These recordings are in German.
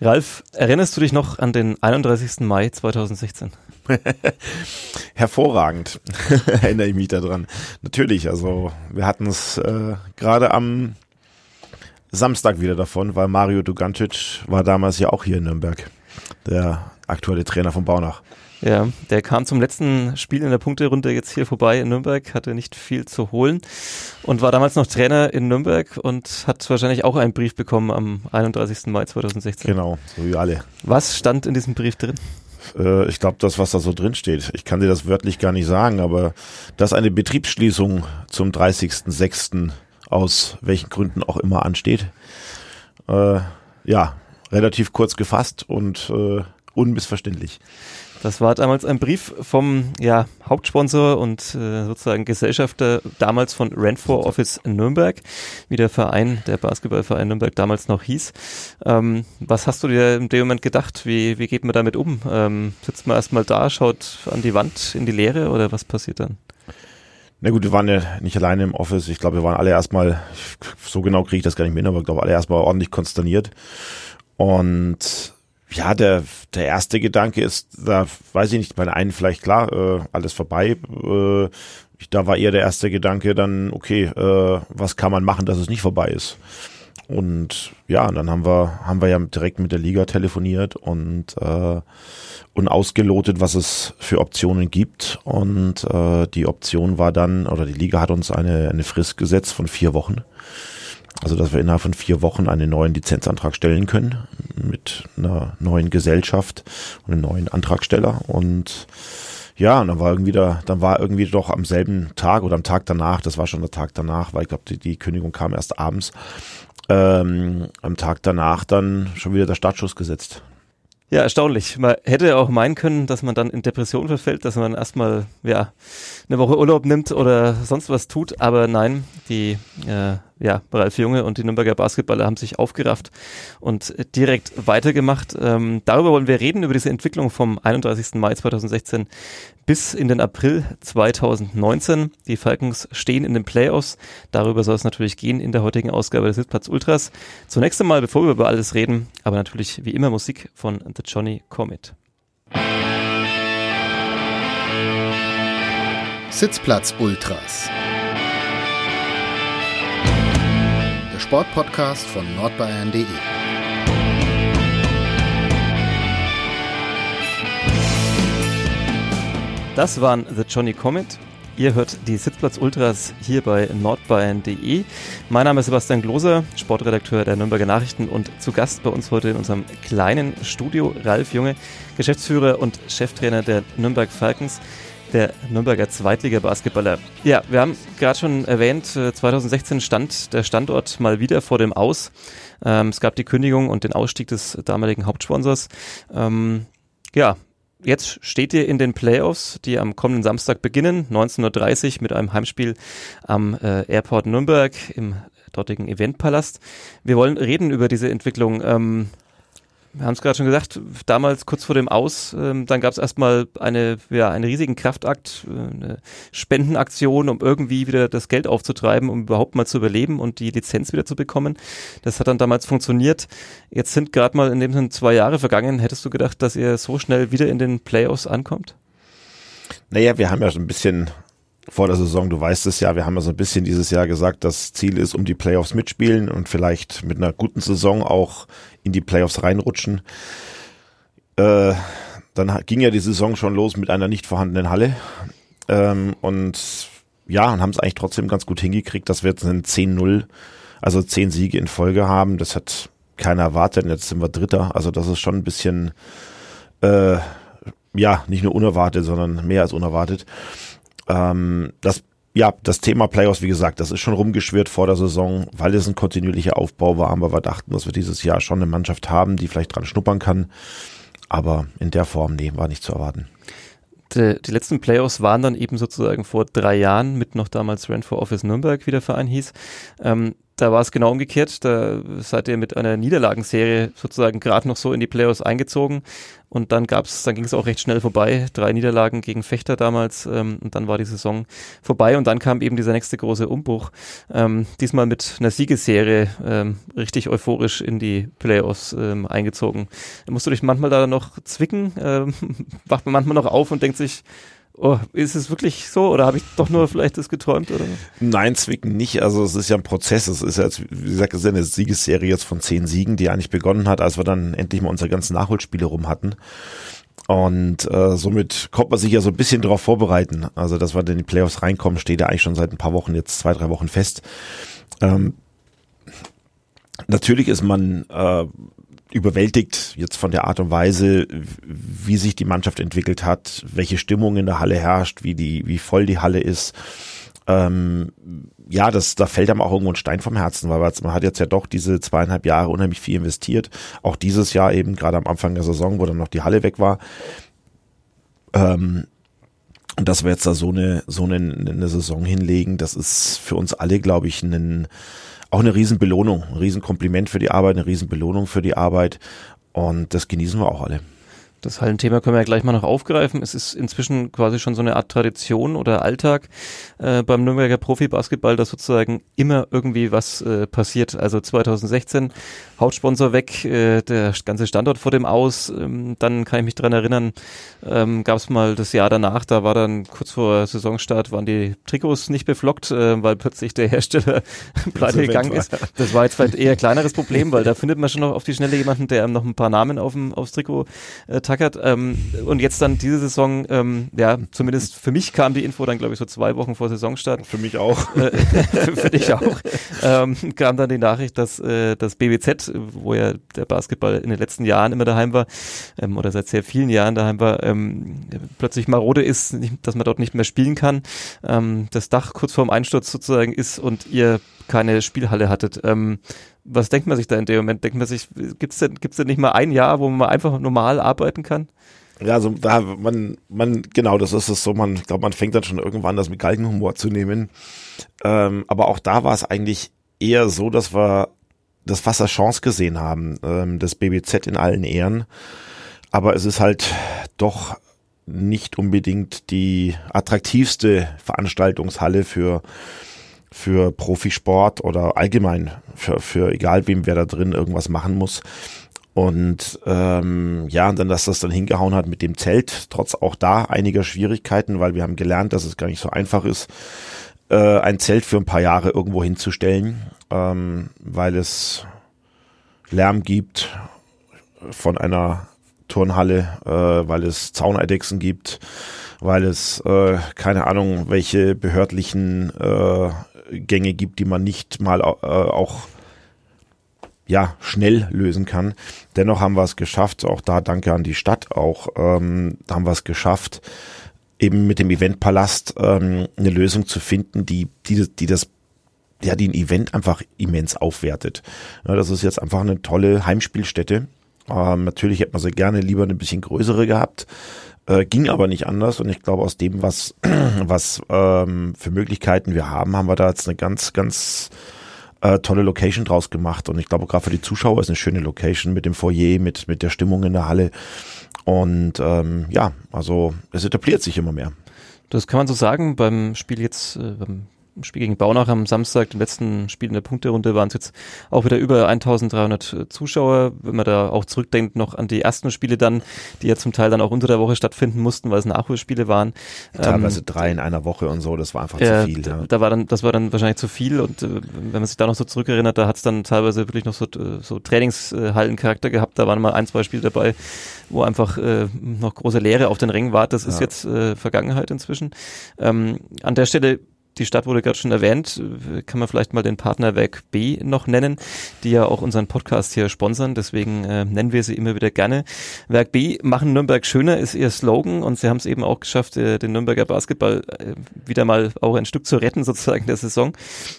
Ralf, erinnerst du dich noch an den 31. Mai 2016? Hervorragend, erinnere ich mich daran. Natürlich, also wir hatten es äh, gerade am Samstag wieder davon, weil Mario Dugantic war damals ja auch hier in Nürnberg, der aktuelle Trainer von Baunach. Ja, der kam zum letzten Spiel in der Punkterunde jetzt hier vorbei in Nürnberg, hatte nicht viel zu holen und war damals noch Trainer in Nürnberg und hat wahrscheinlich auch einen Brief bekommen am 31. Mai 2016. Genau, so wie alle. Was stand in diesem Brief drin? Äh, ich glaube, das, was da so drin steht. Ich kann dir das wörtlich gar nicht sagen, aber dass eine Betriebsschließung zum 30.06. aus welchen Gründen auch immer ansteht. Äh, ja, relativ kurz gefasst und äh, unmissverständlich. Das war damals ein Brief vom ja, Hauptsponsor und äh, sozusagen Gesellschafter damals von Renfor Office Nürnberg, wie der Verein, der Basketballverein Nürnberg damals noch hieß. Ähm, was hast du dir in dem Moment gedacht? Wie, wie geht man damit um? Ähm, sitzt man erstmal da, schaut an die Wand in die Leere oder was passiert dann? Na gut, wir waren ja nicht alleine im Office. Ich glaube, wir waren alle erstmal, so genau kriege ich das gar nicht mehr hin, aber ich glaube, alle erstmal ordentlich konsterniert. Und ja, der, der erste Gedanke ist, da weiß ich nicht, bei einen vielleicht klar, äh, alles vorbei. Äh, da war eher der erste Gedanke dann, okay, äh, was kann man machen, dass es nicht vorbei ist? Und ja, dann haben wir, haben wir ja direkt mit der Liga telefoniert und, äh, und ausgelotet, was es für Optionen gibt. Und äh, die Option war dann, oder die Liga hat uns eine, eine Frist gesetzt von vier Wochen. Also, dass wir innerhalb von vier Wochen einen neuen Lizenzantrag stellen können mit einer neuen Gesellschaft und einem neuen Antragsteller. Und ja, und dann war irgendwie da, dann war irgendwie doch am selben Tag oder am Tag danach, das war schon der Tag danach, weil ich glaube, die, die Kündigung kam erst abends, ähm, am Tag danach dann schon wieder der Startschuss gesetzt. Ja, erstaunlich. Man hätte auch meinen können, dass man dann in Depression verfällt, dass man erstmal ja, eine Woche Urlaub nimmt oder sonst was tut. Aber nein, die äh, ja, Ralf Junge und die Nürnberger Basketballer haben sich aufgerafft und direkt weitergemacht. Ähm, darüber wollen wir reden, über diese Entwicklung vom 31. Mai 2016 bis in den April 2019. Die Falcons stehen in den Playoffs. Darüber soll es natürlich gehen in der heutigen Ausgabe des Sitzplatz Ultras. Zunächst einmal, bevor wir über alles reden, aber natürlich wie immer Musik von The Johnny Comet. Sitzplatz Ultras. Sportpodcast von nordbayern.de. Das waren The Johnny Comet. Ihr hört die Sitzplatz Ultras hier bei nordbayern.de. Mein Name ist Sebastian Gloser, Sportredakteur der Nürnberger Nachrichten und zu Gast bei uns heute in unserem kleinen Studio Ralf Junge, Geschäftsführer und Cheftrainer der Nürnberg Falcons der Nürnberger Zweitliga-Basketballer. Ja, wir haben gerade schon erwähnt, 2016 äh, stand der Standort mal wieder vor dem Aus. Ähm, es gab die Kündigung und den Ausstieg des damaligen Hauptsponsors. Ähm, ja, jetzt steht ihr in den Playoffs, die am kommenden Samstag beginnen, 19.30 Uhr mit einem Heimspiel am äh, Airport Nürnberg im dortigen Eventpalast. Wir wollen reden über diese Entwicklung. Ähm, wir haben es gerade schon gesagt, damals kurz vor dem Aus, ähm, dann gab es erstmal eine, ja, einen riesigen Kraftakt, äh, eine Spendenaktion, um irgendwie wieder das Geld aufzutreiben, um überhaupt mal zu überleben und die Lizenz wieder zu bekommen. Das hat dann damals funktioniert. Jetzt sind gerade mal in dem Sinne zwei Jahre vergangen. Hättest du gedacht, dass ihr so schnell wieder in den Playoffs ankommt? Naja, wir haben ja schon ein bisschen vor der Saison, du weißt es ja, wir haben ja so ein bisschen dieses Jahr gesagt, das Ziel ist, um die Playoffs mitspielen und vielleicht mit einer guten Saison auch in die Playoffs reinrutschen. Äh, dann ging ja die Saison schon los mit einer nicht vorhandenen Halle. Ähm, und ja, und haben es eigentlich trotzdem ganz gut hingekriegt, dass wir jetzt einen 10-0, also 10 Siege in Folge haben. Das hat keiner erwartet. Und jetzt sind wir Dritter. Also das ist schon ein bisschen, äh, ja, nicht nur unerwartet, sondern mehr als unerwartet. Ähm, das ja, das Thema Playoffs, wie gesagt, das ist schon rumgeschwirrt vor der Saison, weil es ein kontinuierlicher Aufbau war, aber wir dachten, dass wir dieses Jahr schon eine Mannschaft haben, die vielleicht dran schnuppern kann. Aber in der Form, nee, war nicht zu erwarten. Die, die letzten Playoffs waren dann eben sozusagen vor drei Jahren mit noch damals Rent for Office Nürnberg, wie der Verein hieß. Ähm, da war es genau umgekehrt. Da seid ihr mit einer Niederlagenserie sozusagen gerade noch so in die Playoffs eingezogen. Und dann gab's, dann ging es auch recht schnell vorbei. Drei Niederlagen gegen Fechter damals ähm, und dann war die Saison vorbei und dann kam eben dieser nächste große Umbruch. Ähm, diesmal mit einer Siegesserie ähm, richtig euphorisch in die Playoffs ähm, eingezogen. Musst du dich manchmal da noch zwicken? Ähm, wacht man manchmal noch auf und denkt sich, oh, ist es wirklich so oder habe ich doch nur vielleicht das geträumt? Oder? Nein, Zwicken nicht. Also es ist ja ein Prozess. Es ist ja wie gesagt, es ist ja eine Siegesserie jetzt von zehn Siegen, die eigentlich begonnen hat, als wir dann endlich mal unsere ganzen Nachholspiele rum hatten. Und äh, somit kommt man sich ja so ein bisschen darauf vorbereiten. Also, dass wir in die Playoffs reinkommen, steht ja eigentlich schon seit ein paar Wochen, jetzt zwei, drei Wochen fest. Ähm, natürlich ist man äh, überwältigt jetzt von der Art und Weise, wie sich die Mannschaft entwickelt hat, welche Stimmung in der Halle herrscht, wie die, wie voll die Halle ist. Ähm, ja, das, da fällt einem auch irgendwo ein Stein vom Herzen, weil man hat jetzt ja doch diese zweieinhalb Jahre unheimlich viel investiert. Auch dieses Jahr eben, gerade am Anfang der Saison, wo dann noch die Halle weg war. Ähm, und dass wir jetzt da so eine, so eine, eine Saison hinlegen, das ist für uns alle, glaube ich, ein, auch eine Riesenbelohnung, ein Riesenkompliment für die Arbeit, eine Riesenbelohnung für die Arbeit. Und das genießen wir auch alle. Das Hallenthema können wir ja gleich mal noch aufgreifen. Es ist inzwischen quasi schon so eine Art Tradition oder Alltag äh, beim Nürnberger Profi-Basketball, dass sozusagen immer irgendwie was äh, passiert. Also 2016 Hauptsponsor weg, äh, der ganze Standort vor dem Aus. Ähm, dann kann ich mich dran erinnern, ähm, gab es mal das Jahr danach, da war dann kurz vor Saisonstart, waren die Trikots nicht beflockt, äh, weil plötzlich der Hersteller pleite gegangen ist. Das war jetzt vielleicht eher ein kleineres Problem, weil da findet man schon noch auf die Schnelle jemanden, der einem noch ein paar Namen auf dem, aufs Trikot äh, tackert. Ähm, und jetzt dann diese Saison, ähm, ja, zumindest für mich kam die Info dann, glaube ich, so zwei Wochen vor Saisonstart. Für mich auch. Äh, für dich auch. Ähm, kam dann die Nachricht, dass äh, das BBZ, wo ja der Basketball in den letzten Jahren immer daheim war, ähm, oder seit sehr vielen Jahren daheim war, ähm, plötzlich marode ist, dass man dort nicht mehr spielen kann. Ähm, das Dach kurz vorm Einsturz sozusagen ist und ihr keine Spielhalle hattet. Ähm, was denkt man sich da in dem Moment? Denkt man sich, gibt es denn, gibt's denn nicht mal ein Jahr, wo man einfach normal arbeiten kann? Ja, also da man, man, genau, das ist es so, man, ich glaube, man fängt dann schon irgendwann das mit Galgenhumor zu nehmen. Ähm, aber auch da war es eigentlich eher so, dass wir das als Chance gesehen haben, ähm, das BBZ in allen Ehren. Aber es ist halt doch nicht unbedingt die attraktivste Veranstaltungshalle für für Profisport oder allgemein für, für egal wem wer da drin irgendwas machen muss. Und ähm, ja, und dann, dass das dann hingehauen hat mit dem Zelt, trotz auch da einiger Schwierigkeiten, weil wir haben gelernt, dass es gar nicht so einfach ist, äh, ein Zelt für ein paar Jahre irgendwo hinzustellen, ähm, weil es Lärm gibt von einer Turnhalle, äh, weil es Zauneidechsen gibt, weil es äh, keine Ahnung, welche behördlichen äh, Gänge gibt, die man nicht mal äh, auch ja schnell lösen kann. Dennoch haben wir es geschafft, auch da danke an die Stadt, auch ähm, haben wir es geschafft, eben mit dem Eventpalast ähm, eine Lösung zu finden, die, die, die das ja, die ein Event einfach immens aufwertet. Ja, das ist jetzt einfach eine tolle Heimspielstätte. Ähm, natürlich hätte man sie gerne lieber eine bisschen größere gehabt. Äh, ging aber nicht anders und ich glaube, aus dem, was, was ähm, für Möglichkeiten wir haben, haben wir da jetzt eine ganz, ganz äh, tolle Location draus gemacht. Und ich glaube, gerade für die Zuschauer ist eine schöne Location mit dem Foyer, mit, mit der Stimmung in der Halle. Und ähm, ja, also es etabliert sich immer mehr. Das kann man so sagen beim Spiel jetzt, äh, beim Spiel gegen Baunach am Samstag, dem letzten Spiel in der Punkterunde, waren es jetzt auch wieder über 1300 äh, Zuschauer. Wenn man da auch zurückdenkt noch an die ersten Spiele dann, die ja zum Teil dann auch unter der Woche stattfinden mussten, weil es Nachholspiele waren. Teilweise ähm, drei in einer Woche und so, das war einfach äh, zu viel. Ja. Da war dann, das war dann wahrscheinlich zu viel und äh, wenn man sich da noch so zurückerinnert, da hat es dann teilweise wirklich noch so, äh, so Trainingshallencharakter gehabt. Da waren mal ein, zwei Spiele dabei, wo einfach äh, noch große Leere auf den Rängen war. Das ja. ist jetzt äh, Vergangenheit inzwischen. Ähm, an der Stelle die Stadt wurde gerade schon erwähnt. Kann man vielleicht mal den Partner Werk B noch nennen, die ja auch unseren Podcast hier sponsern. Deswegen äh, nennen wir sie immer wieder gerne. Werk B machen Nürnberg schöner ist ihr Slogan und sie haben es eben auch geschafft, äh, den Nürnberger Basketball äh, wieder mal auch ein Stück zu retten sozusagen der Saison.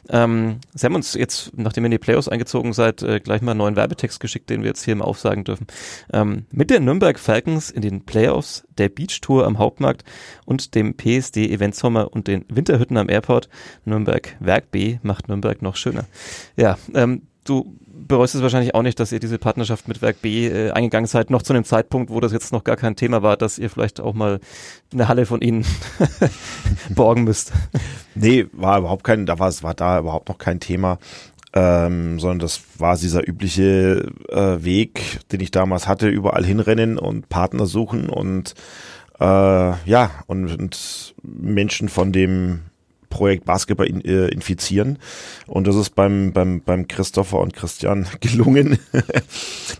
Ähm, sie haben uns jetzt, nachdem ihr in die Playoffs eingezogen seid, äh, gleich mal einen neuen Werbetext geschickt, den wir jetzt hier im Aufsagen dürfen. Ähm, mit den Nürnberg Falcons in den Playoffs, der Beach Tour am Hauptmarkt und dem PSD Event Sommer und den Winterhütten am Airport Ruhrpott. Nürnberg Werk B macht Nürnberg noch schöner. Ja, ähm, du bereust es wahrscheinlich auch nicht, dass ihr diese Partnerschaft mit Werk B äh, eingegangen seid, noch zu einem Zeitpunkt, wo das jetzt noch gar kein Thema war, dass ihr vielleicht auch mal eine Halle von ihnen borgen müsst. Nee, war überhaupt kein, da war es war da überhaupt noch kein Thema. Ähm, sondern das war dieser übliche äh, Weg, den ich damals hatte, überall hinrennen und Partner suchen und äh, ja, und, und Menschen von dem Projekt Basketball in, äh, infizieren. Und das ist beim, beim, beim Christopher und Christian gelungen.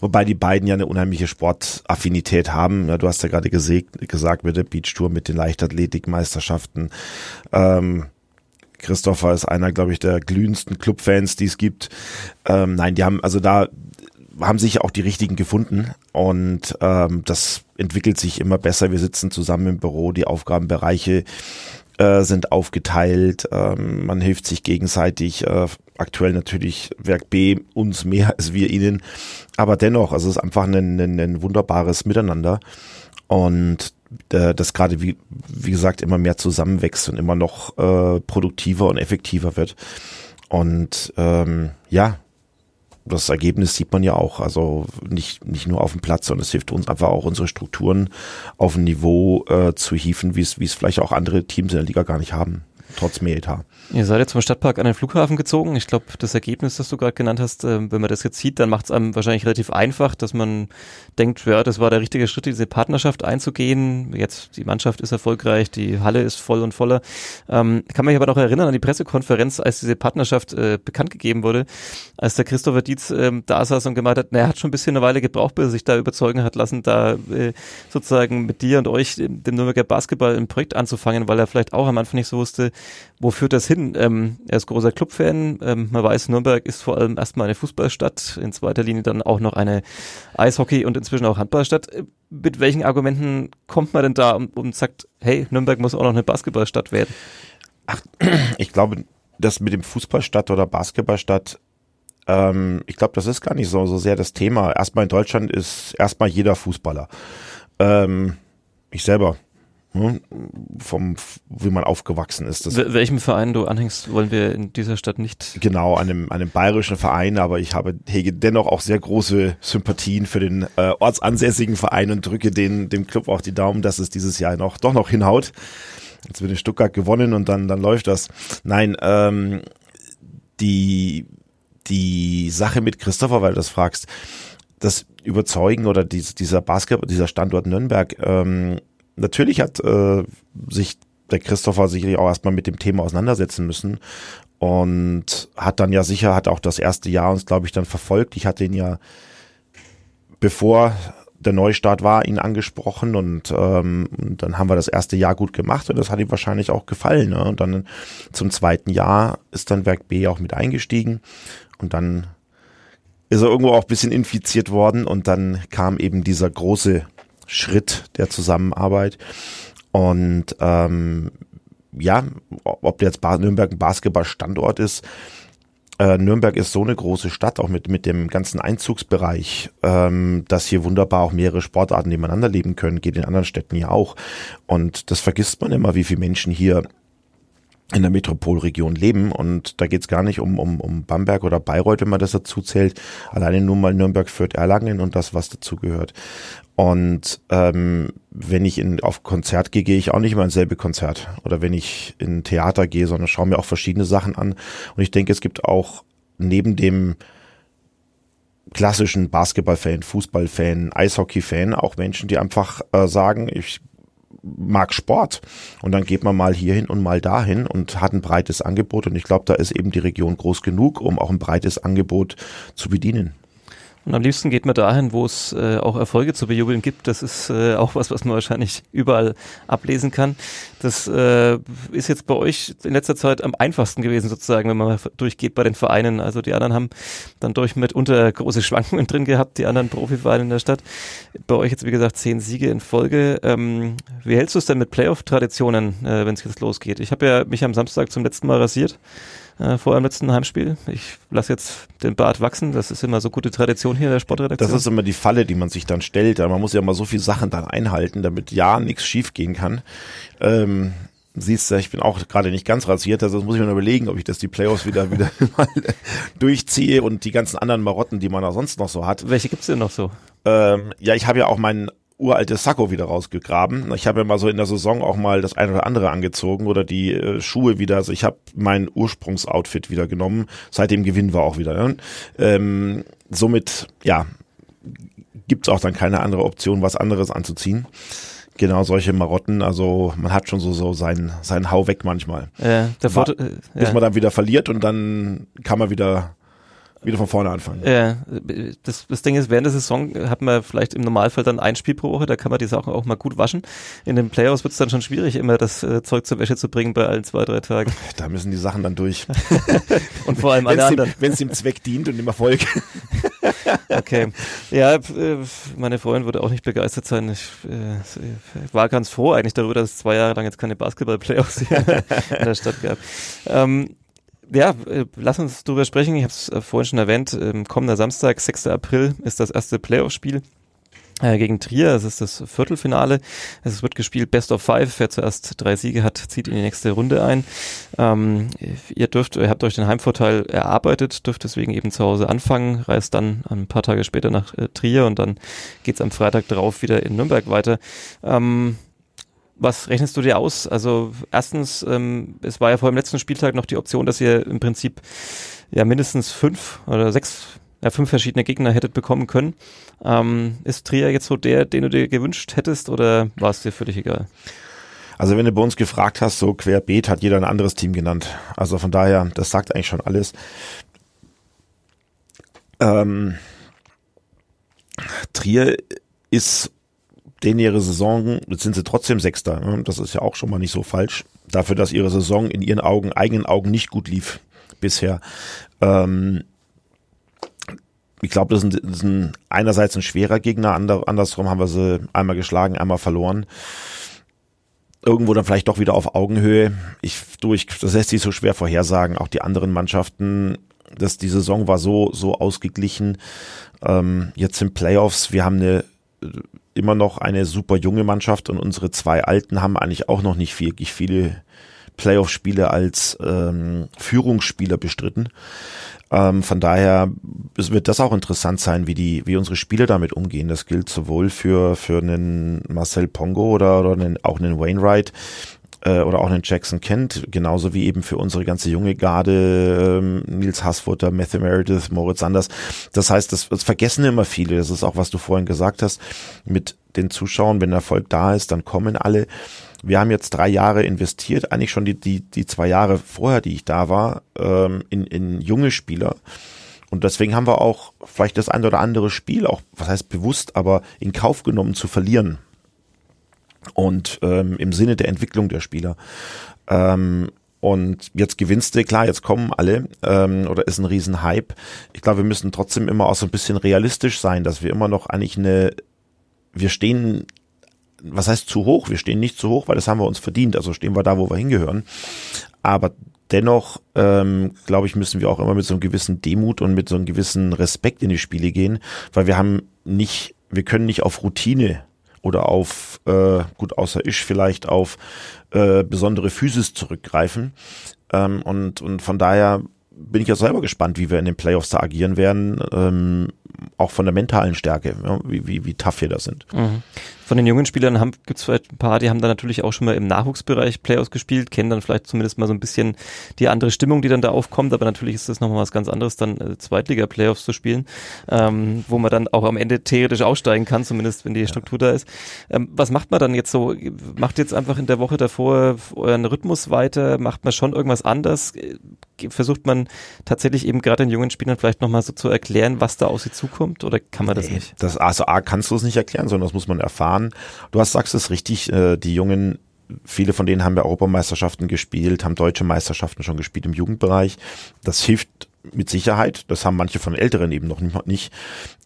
Wobei die beiden ja eine unheimliche Sportaffinität haben. Ja, du hast ja gerade gesagt mit der Beachtour, mit den Leichtathletikmeisterschaften. Ähm, Christopher ist einer, glaube ich, der glühendsten Clubfans, die es gibt. Ähm, nein, die haben, also da haben sich auch die richtigen gefunden und ähm, das entwickelt sich immer besser. Wir sitzen zusammen im Büro, die Aufgabenbereiche äh, sind aufgeteilt, ähm, man hilft sich gegenseitig. Äh, aktuell natürlich Werk B uns mehr als wir ihnen, aber dennoch, also es ist einfach ein, ein, ein wunderbares Miteinander und äh, das gerade wie, wie gesagt immer mehr zusammenwächst und immer noch äh, produktiver und effektiver wird. Und ähm, ja, das Ergebnis sieht man ja auch. Also nicht, nicht nur auf dem Platz, sondern es hilft uns einfach auch unsere Strukturen auf ein Niveau äh, zu hieven, wie es, wie es vielleicht auch andere Teams in der Liga gar nicht haben, trotz mehr Etat. Ihr seid jetzt vom Stadtpark an den Flughafen gezogen. Ich glaube, das Ergebnis, das du gerade genannt hast, äh, wenn man das jetzt sieht, dann macht es einem wahrscheinlich relativ einfach, dass man denkt, ja, das war der richtige Schritt, diese Partnerschaft einzugehen. Jetzt die Mannschaft ist erfolgreich, die Halle ist voll und voller. Ähm, kann mich aber noch erinnern an die Pressekonferenz, als diese Partnerschaft äh, bekannt gegeben wurde, als der Christopher Dietz ähm, da saß und gemeint hat, na, er hat schon ein bisschen eine Weile gebraucht, bis er sich da überzeugen hat lassen, da äh, sozusagen mit dir und euch, dem Nürnberger Basketball, ein Projekt anzufangen, weil er vielleicht auch am Anfang nicht so wusste, wo führt das hin hin. Ähm, er ist großer Clubfan. Ähm, man weiß, Nürnberg ist vor allem erstmal eine Fußballstadt, in zweiter Linie dann auch noch eine Eishockey- und inzwischen auch Handballstadt. Äh, mit welchen Argumenten kommt man denn da und, und sagt, hey, Nürnberg muss auch noch eine Basketballstadt werden? Ach, ich glaube, das mit dem Fußballstadt oder Basketballstadt ähm, ich glaube, das ist gar nicht so, so sehr das Thema. Erstmal in Deutschland ist erstmal jeder Fußballer. Ähm, ich selber Ne, vom, wie man aufgewachsen ist. Das Welchem Verein du anhängst, wollen wir in dieser Stadt nicht. Genau, einem, einem bayerischen Verein, aber ich habe hege dennoch auch sehr große Sympathien für den äh, ortsansässigen Verein und drücke den, dem Club auch die Daumen, dass es dieses Jahr noch, doch noch hinhaut. Jetzt wird in Stuttgart gewonnen und dann, dann läuft das. Nein, ähm, die, die Sache mit Christopher, weil du das fragst, das Überzeugen oder dies, dieser Basketball, dieser Standort Nürnberg, ähm, natürlich hat äh, sich der Christopher sicherlich auch erstmal mit dem Thema auseinandersetzen müssen und hat dann ja sicher, hat auch das erste Jahr uns, glaube ich, dann verfolgt. Ich hatte ihn ja, bevor der Neustart war, ihn angesprochen und, ähm, dann haben wir das erste Jahr gut gemacht und das hat ihm wahrscheinlich auch gefallen. Ne? Und dann zum zweiten Jahr ist dann Werk B auch mit eingestiegen und dann ist er irgendwo auch ein bisschen infiziert worden und dann kam eben dieser große Schritt der Zusammenarbeit. Und ähm, ja, ob jetzt Nürnberg ein Basketballstandort ist, äh, Nürnberg ist so eine große Stadt, auch mit, mit dem ganzen Einzugsbereich, ähm, dass hier wunderbar auch mehrere Sportarten nebeneinander leben können, geht in anderen Städten ja auch. Und das vergisst man immer, wie viele Menschen hier in der Metropolregion leben. Und da geht's gar nicht um, um, um Bamberg oder Bayreuth, wenn man das dazu zählt. Alleine nur mal Nürnberg, Fürth, Erlangen und das, was dazu gehört. Und ähm, wenn ich in, auf Konzert gehe, gehe ich auch nicht immer ins selbe Konzert. Oder wenn ich in Theater gehe, sondern schaue mir auch verschiedene Sachen an. Und ich denke, es gibt auch neben dem klassischen Basketballfan, Fußballfan, Eishockeyfan auch Menschen, die einfach äh, sagen, ich mag Sport. Und dann geht man mal hierhin und mal dahin und hat ein breites Angebot. Und ich glaube, da ist eben die Region groß genug, um auch ein breites Angebot zu bedienen. Und am liebsten geht man dahin, wo es äh, auch Erfolge zu bejubeln gibt. Das ist äh, auch was, was man wahrscheinlich überall ablesen kann. Das äh, ist jetzt bei euch in letzter Zeit am einfachsten gewesen, sozusagen, wenn man durchgeht bei den Vereinen. Also die anderen haben dann durch mitunter große Schwankungen drin gehabt, die anderen Profivereine in der Stadt. Bei euch jetzt, wie gesagt, zehn Siege in Folge. Ähm, wie hältst du es denn mit Playoff-Traditionen, äh, wenn es jetzt losgeht? Ich habe ja mich am Samstag zum letzten Mal rasiert äh, vor dem letzten Heimspiel. Ich lasse jetzt den Bart wachsen. Das ist immer so gute Tradition hier der Sportredaktion. Das ist immer die Falle, die man sich dann stellt. Man muss ja mal so viele Sachen dann einhalten, damit ja nichts schief gehen kann. Ähm, siehst du, ich bin auch gerade nicht ganz rasiert, also muss ich mir noch überlegen, ob ich das die Playoffs wieder wieder mal durchziehe und die ganzen anderen Marotten, die man da sonst noch so hat. Welche gibt's denn noch so? Ähm, ja, ich habe ja auch meinen uraltes Sakko wieder rausgegraben. Ich habe ja mal so in der Saison auch mal das eine oder andere angezogen oder die äh, Schuhe wieder. Also ich habe mein Ursprungsoutfit wieder genommen. Seit dem Gewinn war auch wieder. Ne? Ähm, somit, ja, gibt's auch dann keine andere Option, was anderes anzuziehen. Genau solche Marotten, also man hat schon so, so seinen, seinen Hau weg manchmal. Ja, der War- äh, Bis ja. man dann wieder verliert und dann kann man wieder, wieder von vorne anfangen. Ja, das, das Ding ist, während der Saison hat man vielleicht im Normalfall dann ein Spiel pro Woche, da kann man die Sachen auch mal gut waschen. In den Playoffs wird es dann schon schwierig, immer das äh, Zeug zur Wäsche zu bringen bei allen zwei, drei Tagen. Da müssen die Sachen dann durch. Und vor allem Wenn alle es anderen. dem, wenn's dem Zweck dient und dem Erfolg. Okay. Ja, äh, meine Freundin würde auch nicht begeistert sein. Ich äh, war ganz froh eigentlich darüber, dass es zwei Jahre lang jetzt keine Basketball-Playoffs hier in der Stadt gab. Ähm, ja, äh, lass uns drüber sprechen. Ich habe es äh, vorhin schon erwähnt. Ähm, kommender Samstag, 6. April, ist das erste Playoff-Spiel äh, gegen Trier. Es ist das Viertelfinale. Es wird gespielt Best of Five. Wer zuerst drei Siege hat, zieht in die nächste Runde ein. Ähm, ihr dürft, ihr habt euch den Heimvorteil erarbeitet, dürft deswegen eben zu Hause anfangen, reist dann ein paar Tage später nach äh, Trier und dann geht's am Freitag drauf wieder in Nürnberg weiter. Ähm, was rechnest du dir aus? Also erstens, ähm, es war ja vor dem letzten Spieltag noch die Option, dass ihr im Prinzip ja mindestens fünf oder sechs, ja fünf verschiedene Gegner hättet bekommen können. Ähm, ist Trier jetzt so der, den du dir gewünscht hättest oder war es dir völlig egal? Also wenn du bei uns gefragt hast, so querbeet hat jeder ein anderes Team genannt. Also von daher, das sagt eigentlich schon alles. Ähm, Trier ist den ihre Saison, jetzt sind sie trotzdem Sechster. ne? Das ist ja auch schon mal nicht so falsch. Dafür, dass ihre Saison in ihren Augen, eigenen Augen nicht gut lief bisher. Ähm, ich glaube, das, das ist ein, einerseits ein schwerer Gegner, ander, andersrum haben wir sie einmal geschlagen, einmal verloren. Irgendwo dann vielleicht doch wieder auf Augenhöhe. Ich, du, ich, das lässt sich so schwer vorhersagen. Auch die anderen Mannschaften, das, die Saison war so, so ausgeglichen. Ähm, jetzt sind Playoffs, wir haben eine, immer noch eine super junge Mannschaft und unsere zwei Alten haben eigentlich auch noch nicht wirklich viele Playoff-Spiele als ähm, Führungsspieler bestritten. Ähm, von daher es wird das auch interessant sein, wie die, wie unsere Spieler damit umgehen. Das gilt sowohl für für einen Marcel Pongo oder oder einen, auch einen Wainwright äh, oder auch einen Jackson Kent, genauso wie eben für unsere ganze junge Garde ähm, Nils Hassfutter, Matthew Meredith, Moritz Sanders. Das heißt, das, das vergessen immer viele. Das ist auch was du vorhin gesagt hast mit den Zuschauern. Wenn Erfolg da ist, dann kommen alle. Wir haben jetzt drei Jahre investiert, eigentlich schon die, die, die zwei Jahre vorher, die ich da war, ähm, in, in junge Spieler. Und deswegen haben wir auch vielleicht das ein oder andere Spiel, auch, was heißt bewusst, aber in Kauf genommen zu verlieren. Und ähm, im Sinne der Entwicklung der Spieler. Ähm, und jetzt gewinnst du, klar, jetzt kommen alle, ähm, oder ist ein Riesenhype. Ich glaube, wir müssen trotzdem immer auch so ein bisschen realistisch sein, dass wir immer noch eigentlich eine, wir stehen was heißt zu hoch? Wir stehen nicht zu hoch, weil das haben wir uns verdient. Also stehen wir da, wo wir hingehören. Aber dennoch, ähm, glaube ich, müssen wir auch immer mit so einem gewissen Demut und mit so einem gewissen Respekt in die Spiele gehen, weil wir haben nicht, wir können nicht auf Routine oder auf, äh, gut, außer ich vielleicht auf äh, besondere Physis zurückgreifen. Ähm, und, und von daher bin ich ja selber gespannt, wie wir in den Playoffs da agieren werden, ähm, auch von der mentalen Stärke, ja, wie, wie, wie tough wir da sind. Mhm. Von den jungen Spielern gibt es vielleicht ein paar, die haben dann natürlich auch schon mal im Nachwuchsbereich Playoffs gespielt, kennen dann vielleicht zumindest mal so ein bisschen die andere Stimmung, die dann da aufkommt, aber natürlich ist das nochmal was ganz anderes, dann äh, Zweitliga-Playoffs zu spielen, ähm, wo man dann auch am Ende theoretisch aussteigen kann, zumindest wenn die Struktur da ist. Ähm, was macht man dann jetzt so? Macht jetzt einfach in der Woche davor euren Rhythmus weiter? Macht man schon irgendwas anders? Äh, Versucht man tatsächlich eben gerade den jungen Spielern vielleicht nochmal so zu erklären, was da auf sie zukommt oder kann man das Nee, nicht? Das, also A kannst du es nicht erklären, sondern das muss man erfahren. Du hast sagst es richtig, äh, die Jungen, viele von denen haben ja Europameisterschaften gespielt, haben deutsche Meisterschaften schon gespielt im Jugendbereich. Das hilft mit Sicherheit. Das haben manche von Älteren eben noch nicht.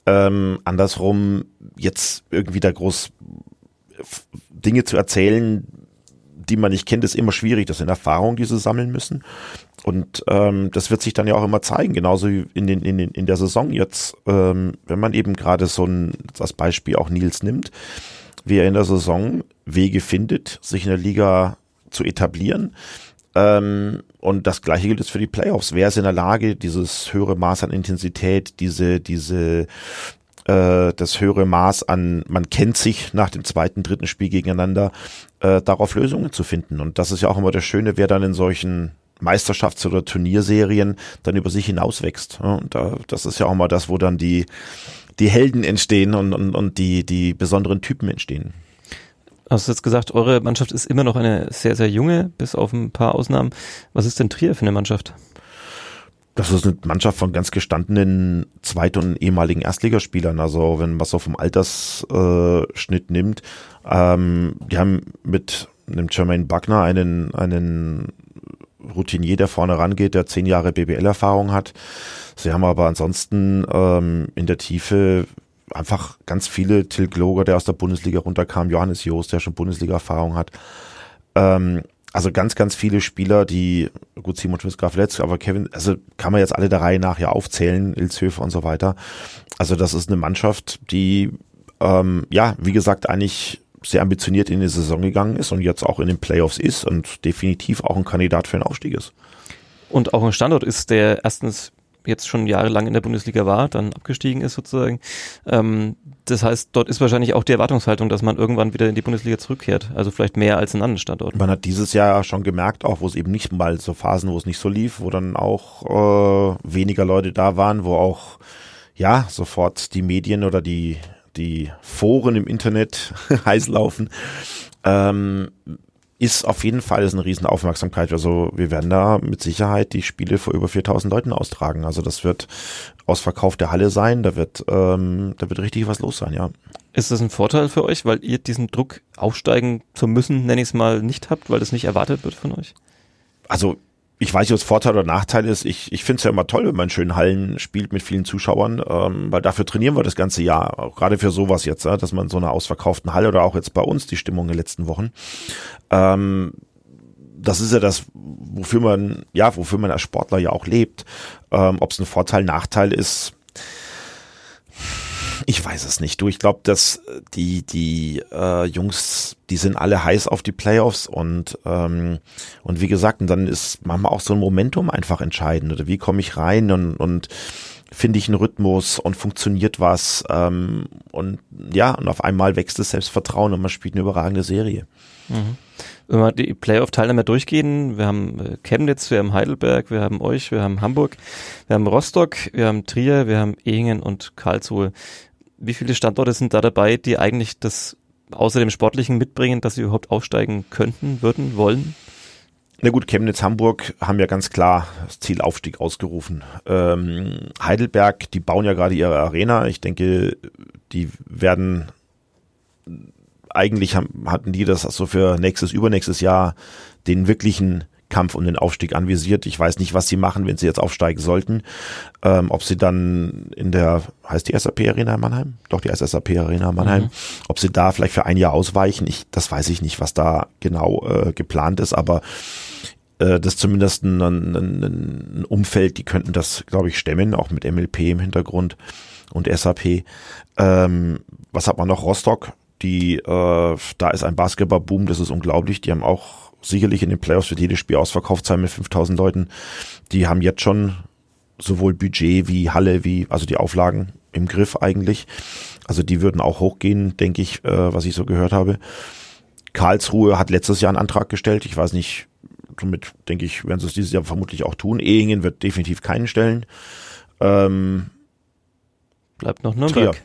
Ähm, andersrum, jetzt irgendwie da groß f- Dinge zu erzählen, die man nicht kennt, ist immer schwierig. Das sind Erfahrungen, die sie sammeln müssen. Und ähm, das wird sich dann ja auch immer zeigen, genauso wie in, den, in, den, in der Saison jetzt, ähm, wenn man eben gerade so ein, das Beispiel auch Nils nimmt, wie er in der Saison Wege findet, sich in der Liga zu etablieren. Ähm, und das gleiche gilt jetzt für die Playoffs. Wer ist in der Lage, dieses höhere Maß an Intensität, diese, diese, äh, das höhere Maß an, man kennt sich nach dem zweiten, dritten Spiel gegeneinander, äh, darauf Lösungen zu finden. Und das ist ja auch immer das Schöne, wer dann in solchen Meisterschafts- oder Turnierserien dann über sich hinauswächst. Und da, das ist ja auch mal das, wo dann die, die Helden entstehen und, und, und die, die besonderen Typen entstehen. Hast du jetzt gesagt, eure Mannschaft ist immer noch eine sehr, sehr junge, bis auf ein paar Ausnahmen. Was ist denn Trier für eine Mannschaft? Das ist eine Mannschaft von ganz gestandenen Zweit- und ehemaligen Erstligaspielern. Also wenn man so vom Altersschnitt nimmt, ähm, die haben mit einem Jermaine Buckner einen, einen Routinier, der vorne rangeht, der zehn Jahre BBL-Erfahrung hat. Sie haben aber ansonsten ähm, in der Tiefe einfach ganz viele, Till Gloger, der aus der Bundesliga runterkam, Johannes Joost, der schon Bundesliga-Erfahrung hat. Ähm, also ganz, ganz viele Spieler, die, gut, Simon Schmitz gerade verletzt, aber Kevin, also kann man jetzt alle der Reihe nach ja aufzählen, Ilshöfer und so weiter. Also das ist eine Mannschaft, die, ähm, ja, wie gesagt, eigentlich sehr ambitioniert in die Saison gegangen ist und jetzt auch in den Playoffs ist und definitiv auch ein Kandidat für einen Aufstieg ist. Und auch ein Standort ist, der erstens jetzt schon jahrelang in der Bundesliga war, dann abgestiegen ist sozusagen. Ähm, das heißt, dort ist wahrscheinlich auch die Erwartungshaltung, dass man irgendwann wieder in die Bundesliga zurückkehrt. Also vielleicht mehr als in anderen Standorten. Man hat dieses Jahr schon gemerkt, auch wo es eben nicht mal so Phasen, wo es nicht so lief, wo dann auch äh, weniger Leute da waren, wo auch ja sofort die Medien oder die die Foren im Internet heiß laufen. Ähm, ist auf jeden Fall ist eine riesen Aufmerksamkeit. Also wir werden da mit Sicherheit die Spiele vor über 4000 Leuten austragen. Also das wird Ausverkauf der Halle sein. Da wird, ähm, da wird richtig was los sein, ja. Ist das ein Vorteil für euch, weil ihr diesen Druck aufsteigen zu müssen, nenne ich es mal, nicht habt, weil das nicht erwartet wird von euch? Also ich weiß nicht, ob es Vorteil oder Nachteil ist. Ich, ich finde es ja immer toll, wenn man in schönen Hallen spielt mit vielen Zuschauern, ähm, weil dafür trainieren wir das ganze Jahr, auch gerade für sowas jetzt, ja, dass man so einer ausverkauften Halle oder auch jetzt bei uns die Stimmung in den letzten Wochen. Ähm, das ist ja das, wofür man, ja, wofür man als Sportler ja auch lebt. Ähm, ob es ein Vorteil, Nachteil ist, ich weiß es nicht. Du, ich glaube, dass die die äh, Jungs, die sind alle heiß auf die Playoffs und ähm, und wie gesagt, und dann ist manchmal auch so ein Momentum einfach entscheidend. Oder wie komme ich rein und und finde ich einen Rhythmus und funktioniert was ähm, und ja und auf einmal wächst das Selbstvertrauen und man spielt eine überragende Serie. Mhm. Wenn wir die Playoff-Teilnehmer durchgehen, wir haben äh, Chemnitz, wir haben Heidelberg, wir haben euch, wir haben Hamburg, wir haben Rostock, wir haben Trier, wir haben Ehingen und Karlsruhe wie viele Standorte sind da dabei, die eigentlich das außer dem Sportlichen mitbringen, dass sie überhaupt aufsteigen könnten, würden, wollen? Na gut, Chemnitz, Hamburg haben ja ganz klar das Ziel Aufstieg ausgerufen. Ähm, Heidelberg, die bauen ja gerade ihre Arena. Ich denke, die werden eigentlich haben, hatten die das so für nächstes, übernächstes Jahr den wirklichen Kampf um den Aufstieg anvisiert. Ich weiß nicht, was sie machen, wenn sie jetzt aufsteigen sollten. Ähm, ob sie dann in der, heißt die SAP Arena in Mannheim? Doch, die SAP Arena in Mannheim. Mhm. Ob sie da vielleicht für ein Jahr ausweichen, ich, das weiß ich nicht, was da genau äh, geplant ist, aber äh, das ist zumindest ein, ein, ein Umfeld, die könnten das, glaube ich, stemmen, auch mit MLP im Hintergrund und SAP. Ähm, was hat man noch? Rostock, die, äh, da ist ein Basketballboom, das ist unglaublich. Die haben auch sicherlich in den Playoffs wird jedes Spiel ausverkauft sein mit 5000 Leuten. Die haben jetzt schon sowohl Budget wie Halle, wie, also die Auflagen im Griff eigentlich. Also die würden auch hochgehen, denke ich, äh, was ich so gehört habe. Karlsruhe hat letztes Jahr einen Antrag gestellt. Ich weiß nicht, somit denke ich, werden sie es dieses Jahr vermutlich auch tun. Ehingen wird definitiv keinen stellen. Ähm, Bleibt noch Nürnberg. Trier.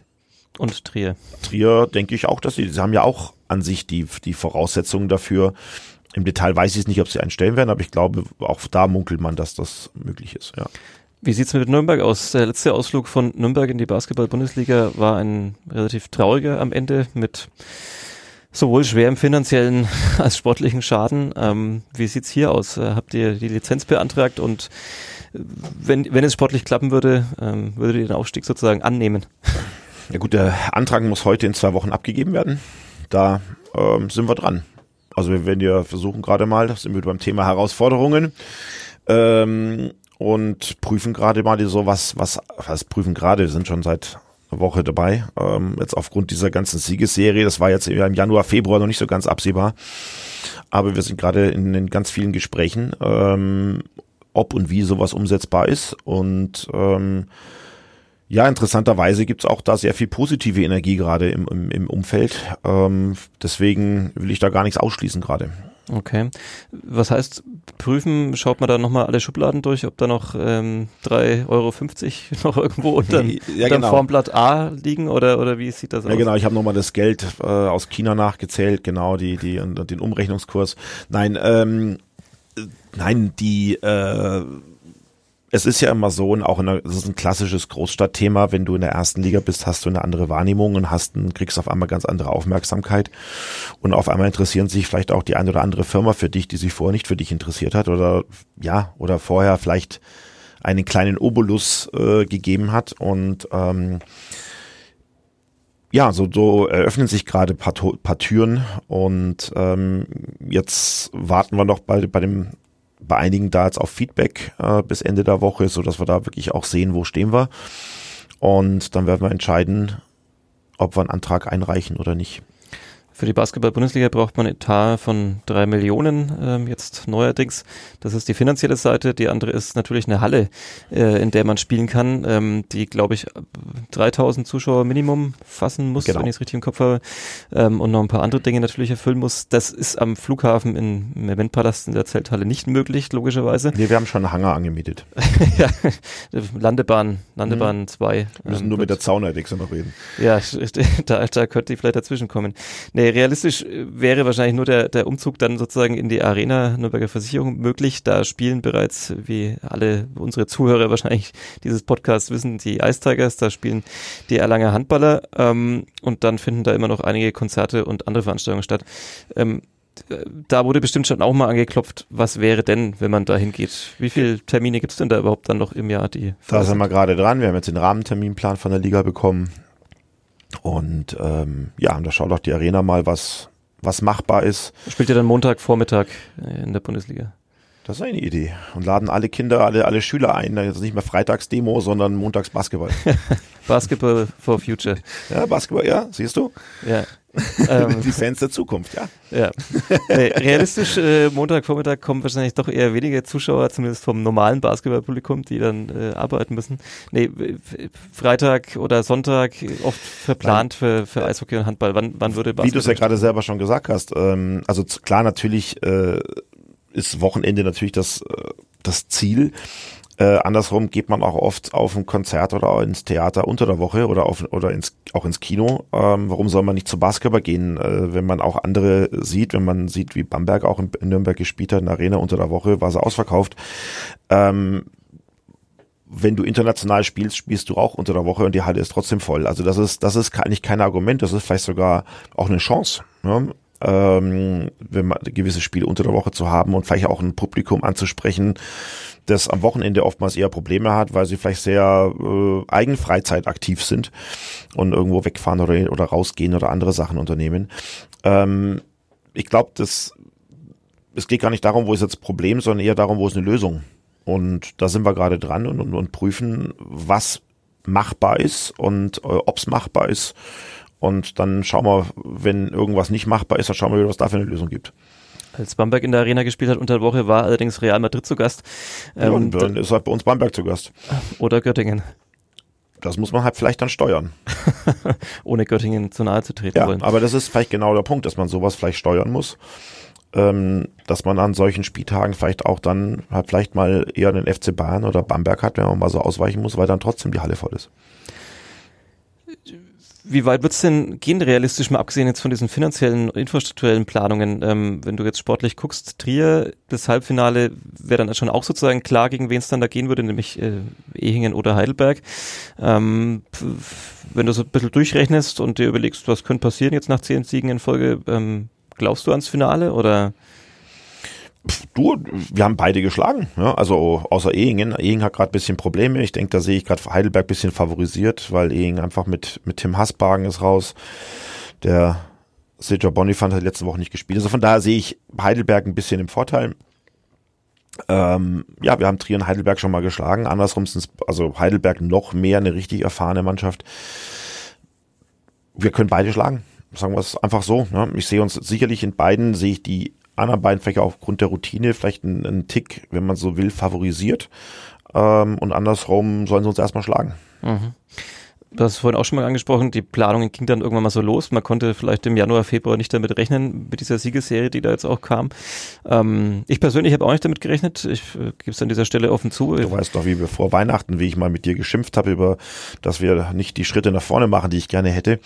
Und Trier. Trier denke ich auch, dass sie, sie haben ja auch an sich die, die Voraussetzungen dafür, im Detail weiß ich es nicht, ob sie einen stellen werden, aber ich glaube, auch da munkelt man, dass das möglich ist. Ja. Wie sieht's mit Nürnberg aus? Der letzte Ausflug von Nürnberg in die Basketball-Bundesliga war ein relativ trauriger am Ende mit sowohl schwerem finanziellen als sportlichen Schaden. Ähm, wie sieht's hier aus? Äh, habt ihr die Lizenz beantragt und äh, wenn, wenn es sportlich klappen würde, ähm, würdet ihr den Aufstieg sozusagen annehmen? Ja gut, der Antrag muss heute in zwei Wochen abgegeben werden. Da ähm, sind wir dran. Also wir werden ja versuchen gerade mal, sind wir beim Thema Herausforderungen. Ähm, und prüfen gerade mal so was, was, was prüfen gerade, wir sind schon seit Woche dabei. Ähm, jetzt aufgrund dieser ganzen Siegesserie, das war jetzt im Januar, Februar noch nicht so ganz absehbar. Aber wir sind gerade in, in ganz vielen Gesprächen, ähm, ob und wie sowas umsetzbar ist. Und ähm, ja, interessanterweise gibt's auch da sehr viel positive Energie gerade im, im, im Umfeld. Ähm, deswegen will ich da gar nichts ausschließen gerade. Okay. Was heißt prüfen? Schaut man da nochmal alle Schubladen durch, ob da noch ähm, 3,50 Euro noch irgendwo unter ja, genau. Formblatt A liegen oder, oder wie sieht das aus? Ja, genau. Ich habe nochmal das Geld äh, aus China nachgezählt, genau, die, die, und, den Umrechnungskurs. Nein, ähm, nein, die, äh, es ist ja immer so, und auch in der, das ist ein klassisches Großstadtthema, wenn du in der ersten Liga bist, hast du eine andere Wahrnehmung und hast kriegst auf einmal ganz andere Aufmerksamkeit. Und auf einmal interessieren sich vielleicht auch die eine oder andere Firma für dich, die sich vorher nicht für dich interessiert hat oder ja, oder vorher vielleicht einen kleinen Obolus äh, gegeben hat. Und ähm, ja, so, so eröffnen sich gerade paar, paar Türen und ähm, jetzt warten wir noch bei, bei dem bei einigen da jetzt auf Feedback äh, bis Ende der Woche, so dass wir da wirklich auch sehen, wo stehen wir. Und dann werden wir entscheiden, ob wir einen Antrag einreichen oder nicht. Für die Basketball-Bundesliga braucht man Etat von drei Millionen ähm, jetzt neuerdings. Das ist die finanzielle Seite. Die andere ist natürlich eine Halle, äh, in der man spielen kann, ähm, die, glaube ich, 3000 Zuschauer Minimum fassen muss, genau. wenn ich es richtig im Kopf habe. Ähm, und noch ein paar andere Dinge natürlich erfüllen muss. Das ist am Flughafen in, im Eventpalast in der Zelthalle nicht möglich, logischerweise. Nee, wir haben schon einen Hangar angemietet. ja, Landebahn, Landebahn 2. Mhm. Wir müssen ähm, nur mit der Zaunerdechse noch reden. Ja, da, da könnte ich vielleicht dazwischen kommen. Nee, realistisch äh, wäre wahrscheinlich nur der, der Umzug dann sozusagen in die Arena Nürnberger Versicherung möglich. Da spielen bereits, wie alle unsere Zuhörer wahrscheinlich dieses Podcasts wissen, die Ice Tigers, da spielen die Erlanger Handballer ähm, und dann finden da immer noch einige Konzerte und andere Veranstaltungen statt. Ähm, da wurde bestimmt schon auch mal angeklopft, was wäre denn, wenn man da hingeht? Wie viele Termine gibt es denn da überhaupt dann noch im Jahr? Die da sind wir gerade dran. Wir haben jetzt den Rahmenterminplan von der Liga bekommen. Und ähm, ja, und da schaut auch die Arena mal, was, was machbar ist. Spielt ihr dann Montagvormittag in der Bundesliga? Das ist eine Idee. Und laden alle Kinder, alle, alle Schüler ein. Das ist nicht mehr Freitagsdemo, sondern Montags Basketball. Basketball for Future. Ja, Basketball, ja, siehst du? Ja. Ähm, die Fans der Zukunft, ja. Ja. Nee, realistisch, äh, Montagvormittag kommen wahrscheinlich doch eher weniger Zuschauer, zumindest vom normalen Basketballpublikum, die dann äh, arbeiten müssen. Nee, Freitag oder Sonntag oft verplant für, für Eishockey und Handball. Wann, wann würde Basketball? Wie du es ja gerade selber schon gesagt hast, ähm, also klar, natürlich äh, ist Wochenende natürlich das, äh, das Ziel. Äh, andersrum geht man auch oft auf ein Konzert oder ins Theater unter der Woche oder auf oder ins, auch ins Kino. Ähm, warum soll man nicht zu Basketball gehen, äh, wenn man auch andere sieht, wenn man sieht, wie Bamberg auch in, in Nürnberg gespielt hat, in der Arena unter der Woche, war sie ausverkauft. Ähm, wenn du international spielst, spielst du auch unter der Woche und die Halle ist trotzdem voll. Also das ist, das ist eigentlich kein Argument, das ist vielleicht sogar auch eine Chance. Ne? ähm, wenn man gewisse Spiele unter der Woche zu haben und vielleicht auch ein Publikum anzusprechen, das am Wochenende oftmals eher Probleme hat, weil sie vielleicht sehr äh, Eigenfreizeit aktiv sind und irgendwo wegfahren oder, oder rausgehen oder andere Sachen unternehmen. Ähm, ich glaube, das es geht gar nicht darum, wo ist jetzt Problem, sondern eher darum, wo ist eine Lösung. Und da sind wir gerade dran und, und, und prüfen, was machbar ist und äh, ob es machbar ist und dann schauen wir, wenn irgendwas nicht machbar ist, dann schauen wir, was da für eine Lösung gibt. Als Bamberg in der Arena gespielt hat unter der Woche, war allerdings Real Madrid zu Gast. Ähm, ja, und dann ist halt bei uns Bamberg zu Gast. Oder Göttingen. Das muss man halt vielleicht dann steuern. Ohne Göttingen zu nahe zu treten ja, wollen. Aber das ist vielleicht genau der Punkt, dass man sowas vielleicht steuern muss. Ähm, dass man an solchen Spieltagen vielleicht auch dann halt vielleicht mal eher den FC Bayern oder Bamberg hat, wenn man mal so ausweichen muss, weil dann trotzdem die Halle voll ist. Wie weit wird es denn gehen, realistisch mal abgesehen jetzt von diesen finanziellen, infrastrukturellen Planungen? Ähm, wenn du jetzt sportlich guckst, Trier, das Halbfinale wäre dann schon auch sozusagen klar, gegen wen es dann da gehen würde, nämlich äh, Ehingen oder Heidelberg. Ähm, wenn du so ein bisschen durchrechnest und dir überlegst, was könnte passieren jetzt nach zehn Siegen in Folge, ähm, glaubst du ans Finale oder? Du, wir haben beide geschlagen. Ja, also außer Ehingen. Ehingen hat gerade bisschen Probleme. Ich denke, da sehe ich gerade Heidelberg bisschen favorisiert, weil Ehingen einfach mit, mit Tim Hassbagen ist raus. Der Sejo Bonifant hat letzte Woche nicht gespielt. Also von daher sehe ich Heidelberg ein bisschen im Vorteil. Ähm, ja, wir haben Trier und Heidelberg schon mal geschlagen. Andersrum sind also Heidelberg noch mehr eine richtig erfahrene Mannschaft. Wir können beide schlagen. Sagen wir es einfach so. Ne? Ich sehe uns sicherlich in beiden, sehe ich die anderen beiden vielleicht aufgrund der Routine vielleicht einen, einen Tick, wenn man so will, favorisiert. Ähm, und andersrum sollen sie uns erstmal schlagen. Mhm du hast es vorhin auch schon mal angesprochen, die Planung ging dann irgendwann mal so los. Man konnte vielleicht im Januar, Februar nicht damit rechnen, mit dieser Siegesserie, die da jetzt auch kam. Ähm, ich persönlich habe auch nicht damit gerechnet. Ich äh, gebe es an dieser Stelle offen zu. Du weißt doch, wie wir vor Weihnachten, wie ich mal mit dir geschimpft habe über, dass wir nicht die Schritte nach vorne machen, die ich gerne hätte.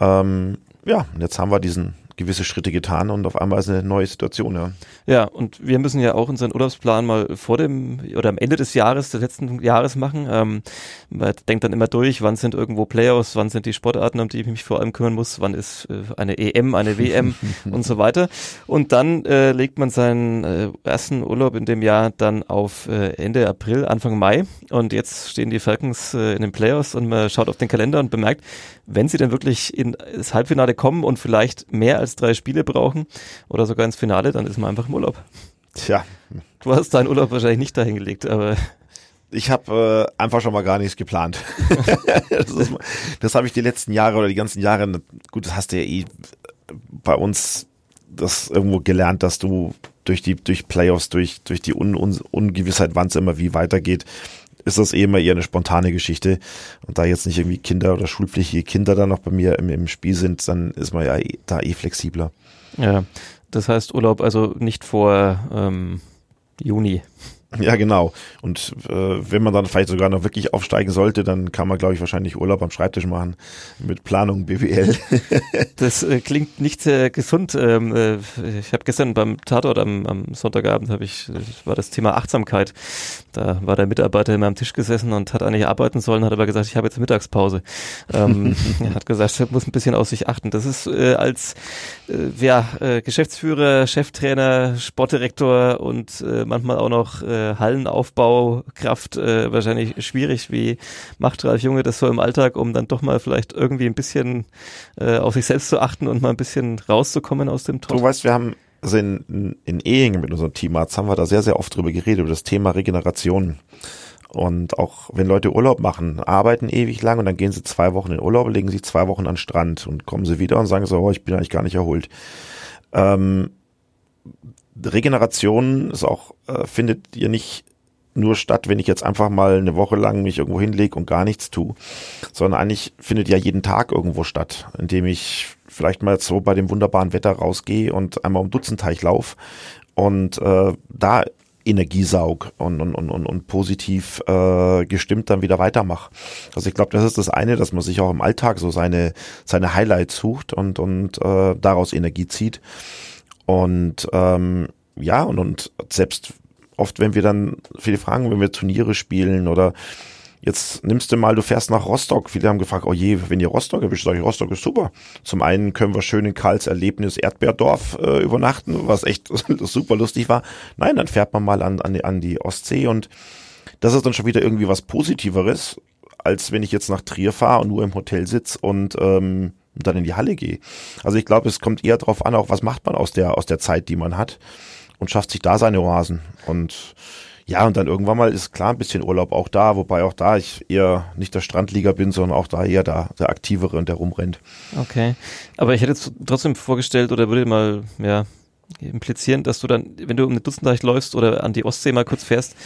Ähm, ja, und jetzt haben wir diesen gewisse Schritte getan und auf einmal ist eine neue Situation, ja. Ja, und wir müssen ja auch unseren Urlaubsplan mal vor dem oder am Ende des Jahres, des letzten Jahres machen. Ähm, man denkt dann immer durch, wann sind irgendwo Playoffs, wann sind die Sportarten, um die ich mich vor allem kümmern muss, wann ist äh, eine EM, eine WM und so weiter. Und dann äh, legt man seinen äh, ersten Urlaub in dem Jahr dann auf äh, Ende April, Anfang Mai. Und jetzt stehen die Falcons äh, in den Playoffs und man schaut auf den Kalender und bemerkt, wenn sie denn wirklich ins Halbfinale kommen und vielleicht mehr als drei Spiele brauchen oder sogar ins Finale, dann ist man einfach im Urlaub. Tja. Du hast deinen Urlaub wahrscheinlich nicht dahin gelegt, aber. Ich habe äh, einfach schon mal gar nichts geplant. das, das habe ich die letzten Jahre oder die ganzen Jahre, gut, das hast du ja eh bei uns das irgendwo gelernt, dass du durch die durch Playoffs, durch durch die Un Un Ungewissheit, wann es immer wie weitergeht, ist das eh immer eher eine spontane Geschichte. Und da jetzt nicht irgendwie Kinder oder schulpflichtige Kinder da noch bei mir im, im Spiel sind, dann ist man ja eh, da eh flexibler. Ja, das heißt Urlaub also nicht vor ähm, Juni. Ja, genau. Und äh, wenn man dann vielleicht sogar noch wirklich aufsteigen sollte, dann kann man, glaube ich, wahrscheinlich Urlaub am Schreibtisch machen mit Planung BWL. das äh, klingt nicht sehr gesund. Ähm, äh, ich habe gestern beim Tatort am, am Sonntagabend habe ich das war das Thema Achtsamkeit. Da war der Mitarbeiter immer am Tisch gesessen und hat eigentlich arbeiten sollen, hat aber gesagt, ich habe jetzt Mittagspause. Ähm, er hat gesagt, er muss ein bisschen auf sich achten. Das ist äh, als äh, ja, äh, Geschäftsführer, Cheftrainer, Sportdirektor und äh, manchmal auch noch äh, äh, Hallenaufbaukraft äh, wahrscheinlich schwierig. Wie macht Ralf Junge das so im Alltag, um dann doch mal vielleicht irgendwie ein bisschen äh, auf sich selbst zu achten und mal ein bisschen rauszukommen aus dem Trott? Du weißt, wir haben also in, in Ehingen mit unserem Teamarzt haben wir da sehr, sehr oft drüber geredet, über das Thema Regeneration. Und auch wenn Leute Urlaub machen, arbeiten ewig lang und dann gehen sie zwei Wochen in Urlaub, legen sich zwei Wochen an den Strand und kommen sie wieder und sagen so, oh, ich bin eigentlich gar nicht erholt. Ähm, Regeneration ist auch, äh, findet ihr nicht nur statt, wenn ich jetzt einfach mal eine Woche lang mich irgendwo hinlege und gar nichts tue, sondern eigentlich findet ja jeden Tag irgendwo statt, indem ich vielleicht mal so bei dem wunderbaren Wetter rausgehe und einmal um Dutzendteich lauf und äh, da Energiesaug und, und, und, und positiv äh, gestimmt dann wieder weitermache. Also ich glaube, das ist das eine, dass man sich auch im Alltag so seine, seine Highlights sucht und, und äh, daraus Energie zieht. Und ähm, ja, und, und selbst oft, wenn wir dann viele fragen, wenn wir Turniere spielen oder jetzt nimmst du mal, du fährst nach Rostock. Viele haben gefragt, oh je, wenn ihr Rostock erwischt, sag ich, Rostock ist super. Zum einen können wir schön in Karls Erlebnis Erdbeerdorf äh, übernachten, was echt super lustig war. Nein, dann fährt man mal an, an, die, an die Ostsee und das ist dann schon wieder irgendwie was Positiveres, als wenn ich jetzt nach Trier fahre und nur im Hotel sitze und ähm, dann in die Halle gehe. Also ich glaube, es kommt eher darauf an, auch was macht man aus der, aus der Zeit, die man hat und schafft sich da seine Oasen. Und ja, und dann irgendwann mal ist klar ein bisschen Urlaub auch da, wobei auch da ich eher nicht der Strandlieger bin, sondern auch da eher der, der Aktivere und der rumrennt. Okay. Aber ich hätte jetzt trotzdem vorgestellt oder würde mal, ja, implizieren, dass du dann, wenn du um eine Dutzendteich läufst oder an die Ostsee mal kurz fährst,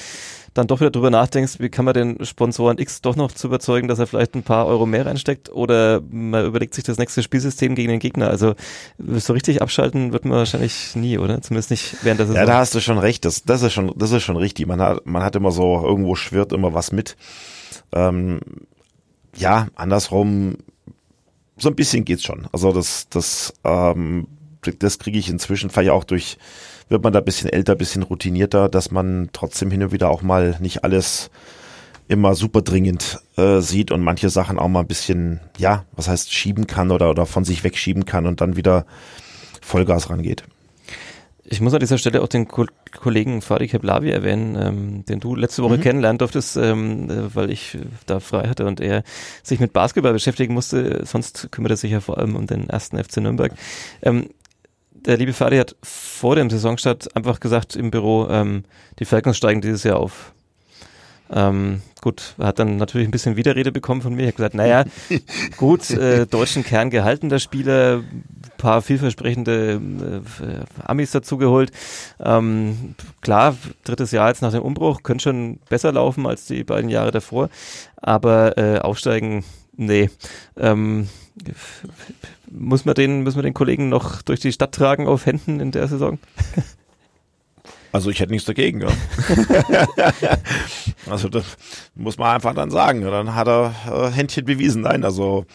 dann doch wieder drüber nachdenkst, wie kann man den Sponsoren X doch noch zu überzeugen, dass er vielleicht ein paar Euro mehr reinsteckt oder man überlegt sich das nächste Spielsystem gegen den Gegner. Also so richtig abschalten wird man wahrscheinlich nie, oder? Zumindest nicht während der Saison. Ja, da hast du schon recht. Das, das ist schon, das ist schon richtig. Man hat, man hat immer so, irgendwo schwirrt immer was mit. Ähm, ja, andersrum, so ein bisschen geht's schon. Also das, das, ähm, das kriege ich inzwischen vielleicht auch durch wird man da ein bisschen älter, ein bisschen routinierter, dass man trotzdem hin und wieder auch mal nicht alles immer super dringend äh, sieht und manche Sachen auch mal ein bisschen, ja, was heißt schieben kann oder, oder von sich wegschieben kann und dann wieder Vollgas rangeht. Ich muss an dieser Stelle auch den Ko Kollegen Fadi Keblavi erwähnen, ähm, den du letzte Woche mhm. kennenlernen durftest, ähm, äh, weil ich da frei hatte und er sich mit Basketball beschäftigen musste. Sonst kümmert er sich ja vor allem um den ersten FC Nürnberg. Ähm, der liebe Fadi hat vor dem Saisonstart einfach gesagt im Büro, ähm, die Falcons steigen dieses Jahr auf. Ähm, gut, hat dann natürlich ein bisschen Widerrede bekommen von mir. Ich habe gesagt, naja, gut, äh, deutschen Kern gehalten, der Spieler, paar vielversprechende äh, Amis dazugeholt. Ähm, klar, drittes Jahr jetzt nach dem Umbruch, könnte schon besser laufen als die beiden Jahre davor, aber äh, aufsteigen, nee. Ähm, muss man den, müssen wir den Kollegen noch durch die Stadt tragen auf Händen in der Saison? Also ich hätte nichts dagegen, ja. also das muss man einfach dann sagen. Dann hat er äh, Händchen bewiesen. Nein, also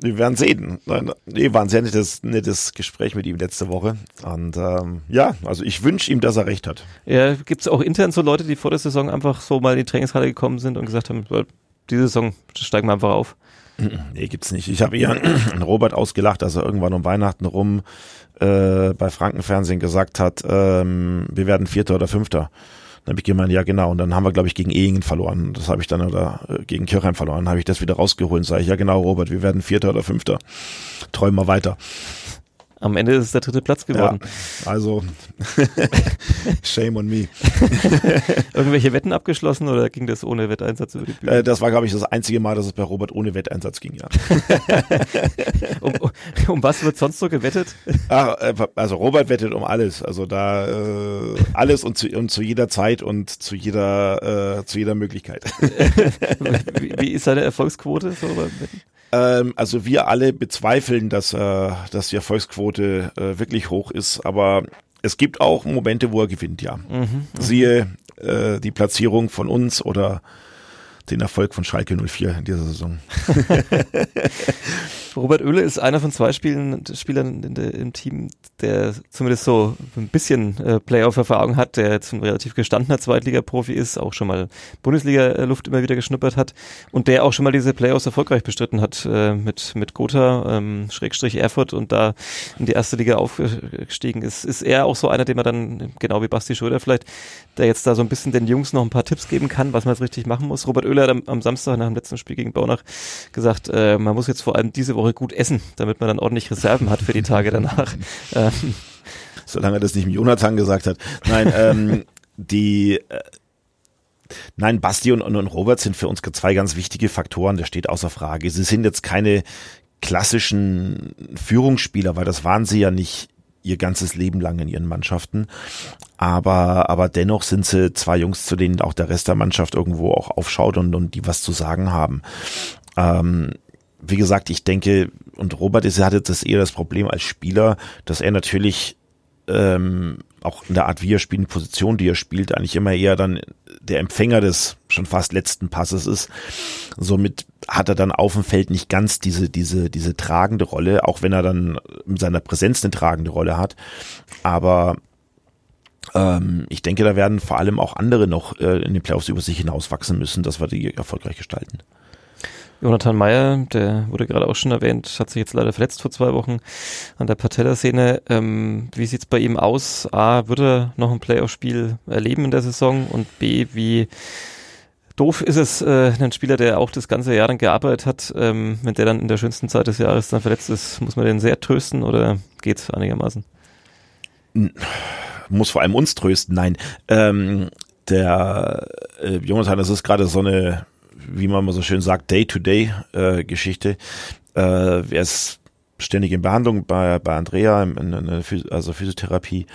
wir werden sehen. Nein, nee, war ein sehr nettes, nettes Gespräch mit ihm letzte Woche. Und ähm, ja, also ich wünsche ihm, dass er recht hat. Ja, gibt es auch intern so Leute, die vor der Saison einfach so mal in die Trainingshalle gekommen sind und gesagt haben, diese Saison steigen wir einfach auf? Nee, gibt's nicht. Ich habe eher Robert ausgelacht, dass er irgendwann um Weihnachten rum äh, bei Frankenfernsehen gesagt hat, ähm, wir werden Vierter oder Fünfter. Dann habe ich gemeint, ja genau. Und dann haben wir, glaube ich, gegen Ehingen verloren. Das habe ich dann, oder äh, gegen Kirchheim verloren. habe ich das wieder rausgeholt und sage ich, ja genau, Robert, wir werden Vierter oder Fünfter. Träumen wir weiter. Am Ende ist es der dritte Platz geworden. Ja, also shame on me. Irgendwelche Wetten abgeschlossen oder ging das ohne Wetteinsatz über die Bühne? Äh, das war, glaube ich, das einzige Mal, dass es bei Robert ohne Wetteinsatz ging, ja. um, um, was wird sonst so gewettet? Ach, äh, also Robert wettet um alles. Also da äh, alles und zu, und zu jeder Zeit und zu jeder, äh, zu jeder Möglichkeit. wie, wie ist seine Erfolgsquote so beim Wetten? Ähm, also wir alle bezweifeln, dass, äh, dass die Erfolgsquote äh, wirklich hoch ist, aber es gibt auch Momente, wo er gewinnt, ja. Mhm, mhm. Siehe äh, die Platzierung von uns oder den Erfolg von Schalke 04 in dieser Saison. Robert Oehle ist einer von zwei Spielern in der, im Team, der zumindest so ein bisschen äh, Playoff-Erfahrung hat, der jetzt ein relativ gestandener Zweitliga-Profi ist, auch schon mal Bundesliga-Luft immer wieder geschnuppert hat und der auch schon mal diese Playoffs erfolgreich bestritten hat äh, mit, mit Gotha, ähm, Schrägstrich Erfurt und da in die erste Liga aufgestiegen ist. Ist er auch so einer, den man dann, genau wie Basti Schröder vielleicht, der jetzt da so ein bisschen den Jungs noch ein paar Tipps geben kann, was man jetzt richtig machen muss. Robert Oehle hat am, am Samstag nach dem letzten Spiel gegen Baunach gesagt, äh, man muss jetzt vor allem diese Woche gut essen, damit man dann ordentlich Reserven hat für die Tage danach. ähm. Solange das nicht mit Jonathan gesagt hat. Nein, ähm, die äh, Nein, Basti und, und, Robert sind für uns zwei ganz wichtige Faktoren, das steht außer Frage. Sie sind jetzt keine klassischen Führungsspieler, weil das waren sie ja nicht ihr ganzes Leben lang in ihren Mannschaften. Aber, aber dennoch sind sie zwei Jungs, zu denen auch der Rest der Mannschaft irgendwo auch aufschaut und, und die was zu sagen haben. Ähm, wie gesagt, ich denke, und Robert ist, hatte das eher das Problem als Spieler, dass er natürlich ähm, auch in der Art, wie er spielt, in Position, die er spielt, eigentlich immer eher dann der Empfänger des schon fast letzten Passes ist. Somit hat er dann auf dem Feld nicht ganz diese, diese, diese tragende Rolle, auch wenn er dann in seiner Präsenz eine tragende Rolle hat. Aber ähm, ich denke, da werden vor allem auch andere noch äh, in den Playoffs über sich hinauswachsen müssen, dass wir die erfolgreich gestalten. Jonathan Meyer, der wurde gerade auch schon erwähnt, hat sich jetzt leider verletzt vor zwei Wochen an der Patellasehne. Ähm, wie sieht's bei ihm aus? A, wird er noch ein Playoff-Spiel erleben in der Saison? Und B, wie doof ist es, äh, ein Spieler, der auch das ganze Jahr dann gearbeitet hat, ähm, wenn der dann in der schönsten Zeit des Jahres dann verletzt ist, muss man den sehr trösten oder geht's einigermaßen? Muss vor allem uns trösten, nein. Ähm, der äh, Jonathan, das ist gerade so eine wie man mal so schön sagt, Day-to-Day-Geschichte. Äh, äh, er ist ständig in Behandlung bei, bei Andrea, in, in also Physiotherapie.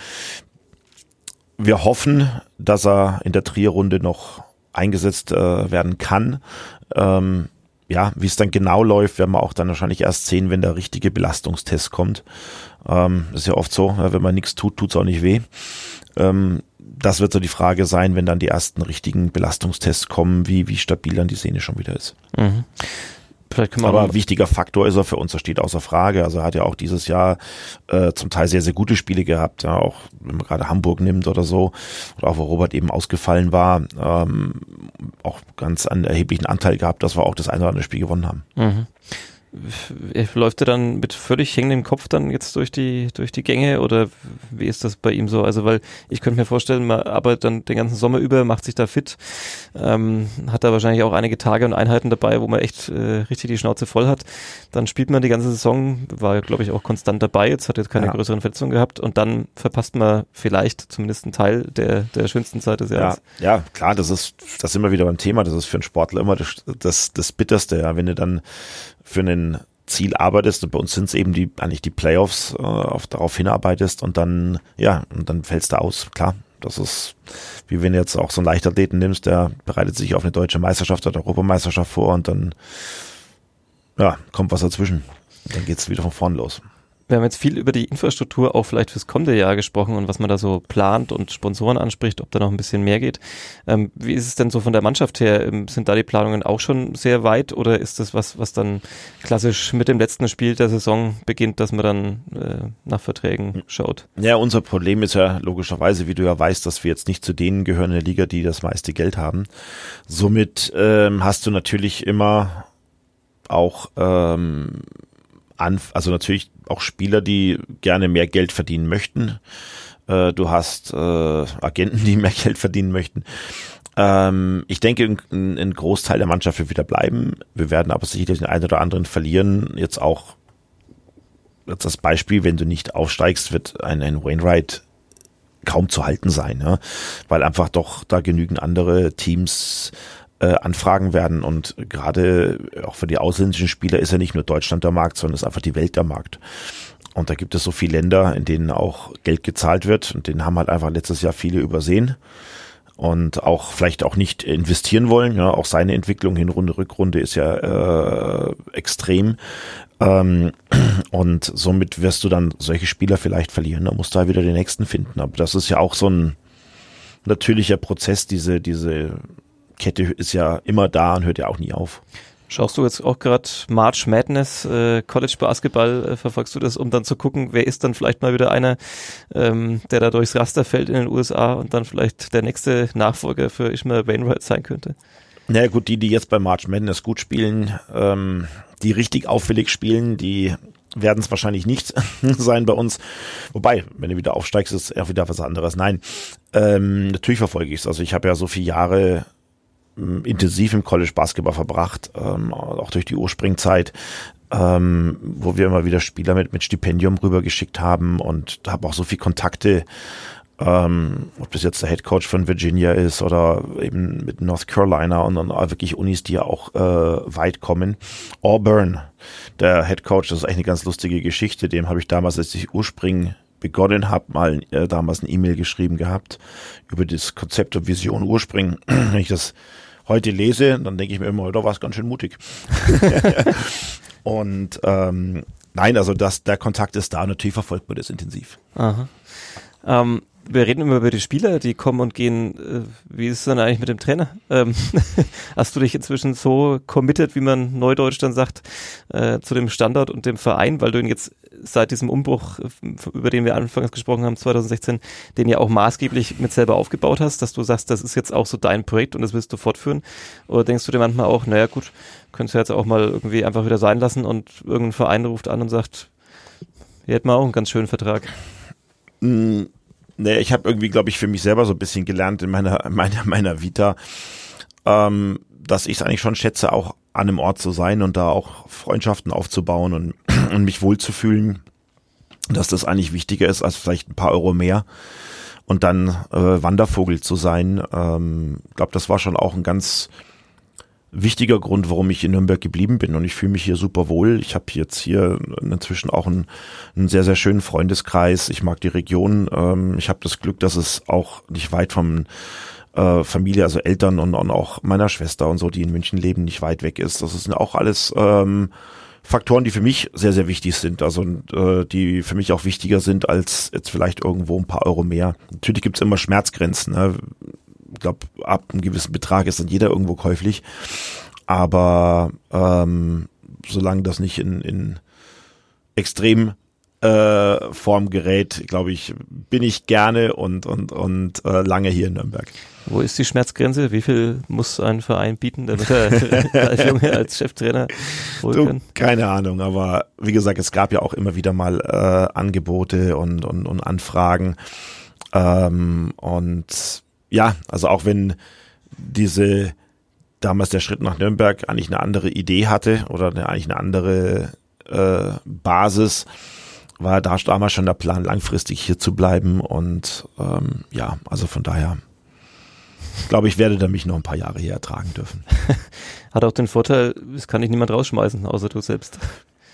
Wir hoffen, dass er in der Trier-Runde noch eingesetzt äh, werden kann. Ähm, ja, wie es dann genau läuft, werden wir auch dann wahrscheinlich erst sehen, wenn der richtige Belastungstest kommt. Ähm, ist ja oft so, wenn man nichts tut, tut's auch nicht weh. Ähm, das wird so die Frage sein, wenn dann die ersten richtigen Belastungstests kommen, wie, wie stabil dann die Sehne schon wieder ist. Mhm. Aber ein wichtiger Faktor ist er für uns, das steht außer Frage. Also er hat ja auch dieses Jahr äh, zum Teil sehr, sehr gute Spiele gehabt. Ja, auch wenn man gerade Hamburg nimmt oder so, oder auch wo Robert eben ausgefallen war, ähm, auch ganz einen erheblichen Anteil gehabt, dass wir auch das eine oder andere Spiel gewonnen haben. Mhm. Läuft er dann mit völlig hängendem Kopf dann jetzt durch die, durch die Gänge oder wie ist das bei ihm so? Also, weil ich könnte mir vorstellen, man arbeitet dann den ganzen Sommer über, macht sich da fit, ähm, hat da wahrscheinlich auch einige Tage und Einheiten dabei, wo man echt äh, richtig die Schnauze voll hat. Dann spielt man die ganze Saison, war glaube ich auch konstant dabei, jetzt hat jetzt keine ja. größeren Verletzungen gehabt und dann verpasst man vielleicht zumindest einen Teil der, der schönsten Zeit des Jahres. Ja, ja, klar, das ist, das ist immer wieder beim Thema, das ist für einen Sportler immer das, das, das Bitterste, ja, wenn du dann für einen Ziel arbeitest und bei uns sind es eben die eigentlich die Playoffs äh, auf, darauf hinarbeitest und dann ja und dann fällst du aus. Klar das ist wie wenn du jetzt auch so einen Leichtathleten nimmst der bereitet sich auf eine deutsche Meisterschaft oder Europameisterschaft vor und dann ja kommt was dazwischen. Dann geht's wieder von vorn los wir haben jetzt viel über die Infrastruktur auch vielleicht fürs kommende Jahr gesprochen und was man da so plant und Sponsoren anspricht, ob da noch ein bisschen mehr geht. Ähm, wie ist es denn so von der Mannschaft her? Ähm, sind da die Planungen auch schon sehr weit oder ist das was, was dann klassisch mit dem letzten Spiel der Saison beginnt, dass man dann äh, nach Verträgen schaut? Ja, unser Problem ist ja logischerweise, wie du ja weißt, dass wir jetzt nicht zu denen gehören in der Liga, die das meiste Geld haben. Somit ähm, hast du natürlich immer auch ähm, also natürlich auch Spieler, die gerne mehr Geld verdienen möchten. Äh, du hast äh, Agenten, die mehr Geld verdienen möchten. Ähm, ich denke, ein, ein, Großteil der Mannschaft wird wieder bleiben. Wir werden aber sicherlich den einen oder anderen verlieren. Jetzt auch jetzt das Beispiel, wenn du nicht aufsteigst, wird ein, ein Wainwright kaum zu halten sein, ne? weil einfach doch da genügend andere Teams äh, Anfragen werden und gerade auch für die ausländischen Spieler ist ja nicht nur Deutschland der Markt, sondern ist einfach die Welt der Markt. Und da gibt es so viele Länder, in denen auch Geld gezahlt wird und den haben halt einfach letztes Jahr viele übersehen und auch vielleicht auch nicht investieren wollen. Ja, auch seine Entwicklung Hinrunde, Rückrunde ist ja äh, extrem. Ähm, und somit wirst du dann solche Spieler vielleicht verlieren. Da musst du halt wieder den nächsten finden. Aber das ist ja auch so ein natürlicher Prozess, diese, diese Kette ist ja immer da und hört ja auch nie auf. Schaust du jetzt auch gerade March Madness, äh, College Basketball, äh, verfolgst du das, um dann zu gucken, wer ist dann vielleicht mal wieder einer, ähm, der da durchs Raster fällt in den USA und dann vielleicht der nächste Nachfolger für Ishmael Wainwright sein könnte? Na naja, gut, die, die jetzt bei March Madness gut spielen, ähm, die richtig auffällig spielen, die werden es wahrscheinlich nicht sein bei uns. Wobei, wenn du wieder aufsteigst, ist auch wieder was anderes. Nein, ähm, natürlich verfolge ich es. Also ich habe ja so viele Jahre intensiv im College Basketball verbracht, ähm, auch durch die Urspringzeit, ähm, wo wir immer wieder Spieler mit, mit Stipendium rübergeschickt haben und habe auch so viel Kontakte, ähm, ob das jetzt der Head Coach von Virginia ist oder eben mit North Carolina und dann wirklich Unis, die ja auch äh, weit kommen. Auburn, der Head Coach, das ist eigentlich eine ganz lustige Geschichte, dem habe ich damals, als ich Urspring begonnen habe, mal äh, damals eine E-Mail geschrieben gehabt über das Konzept und Vision Urspring. Wenn ich das heute lese, dann denke ich mir immer, da war es ganz schön mutig. und ähm, nein, also das, der Kontakt ist da, natürlich verfolgt man das intensiv. Aha. Ähm, wir reden immer über die Spieler, die kommen und gehen. Äh, wie ist es dann eigentlich mit dem Trainer? Ähm, hast du dich inzwischen so committed, wie man neudeutsch dann sagt, äh, zu dem Standort und dem Verein, weil du ihn jetzt seit diesem Umbruch, über den wir anfangs gesprochen haben, 2016, den ja auch maßgeblich mit selber aufgebaut hast, dass du sagst, das ist jetzt auch so dein Projekt und das willst du fortführen? Oder denkst du dir manchmal auch, naja gut, könntest du jetzt auch mal irgendwie einfach wieder sein lassen und irgendein Verein ruft an und sagt, hier hätten wir auch einen ganz schönen Vertrag? Mm, nee, ich habe irgendwie, glaube ich, für mich selber so ein bisschen gelernt in meiner, meiner, meiner Vita, ähm, dass ich es eigentlich schon schätze, auch an einem Ort zu sein und da auch Freundschaften aufzubauen und, und mich wohlzufühlen, dass das eigentlich wichtiger ist als vielleicht ein paar Euro mehr und dann äh, Wandervogel zu sein. Ähm, glaube, das war schon auch ein ganz wichtiger Grund, warum ich in Nürnberg geblieben bin und ich fühle mich hier super wohl. Ich habe jetzt hier inzwischen auch einen, einen, sehr, sehr schönen Freundeskreis. Ich mag die Region. Ähm, ich habe das Glück, dass es auch nicht weit vom äh, Familie, also Eltern und, und auch meiner Schwester und so, die in München leben, nicht weit weg ist. Das sind auch alles ähm, Faktoren, die für mich sehr, sehr wichtig sind. Also äh, die für mich auch wichtiger sind als jetzt vielleicht irgendwo ein paar Euro mehr. Natürlich gibt's immer Schmerzgrenzen. Ne? Ich glaube, ab einem gewissen Betrag ist dann jeder irgendwo käuflich. Aber ähm, solange das nicht in, in extrem äh, vorm Gerät, glaube ich, bin ich gerne und, und, und äh, lange hier in Nürnberg. Wo ist die Schmerzgrenze? Wie viel muss ein Verein bieten, damit er als Junge als Cheftrainer holen kann? Keine Ahnung, aber wie gesagt, es gab ja auch immer wieder mal äh, Angebote und, und, und Anfragen. Ähm, und ja, also auch wenn diese damals der Schritt nach Nürnberg eigentlich eine andere Idee hatte oder eine, eigentlich eine andere äh, Basis, war da damals schon der Plan, langfristig hier zu bleiben. Und ähm, ja, also von daher glaube ich, werde da mich noch ein paar Jahre hier ertragen dürfen. Hat auch den Vorteil, es kann dich niemand rausschmeißen, außer du selbst.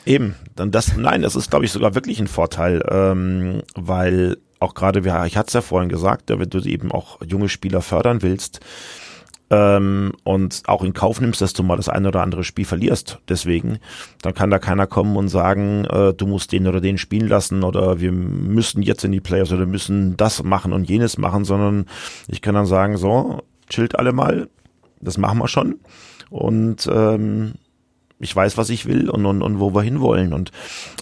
Eben, dann das, nein, das ist, glaube ich, sogar wirklich ein Vorteil, ähm, weil auch gerade, ich hatte es ja vorhin gesagt, wenn du eben auch junge Spieler fördern willst, ähm, und auch in Kauf nimmst, dass du mal das eine oder andere Spiel verlierst. Deswegen, dann kann da keiner kommen und sagen, äh, du musst den oder den spielen lassen oder wir müssen jetzt in die Playoffs oder müssen das machen und jenes machen, sondern ich kann dann sagen, so, chillt alle mal, das machen wir schon. Und ähm, ich weiß, was ich will und, und, und wo wir hinwollen. Und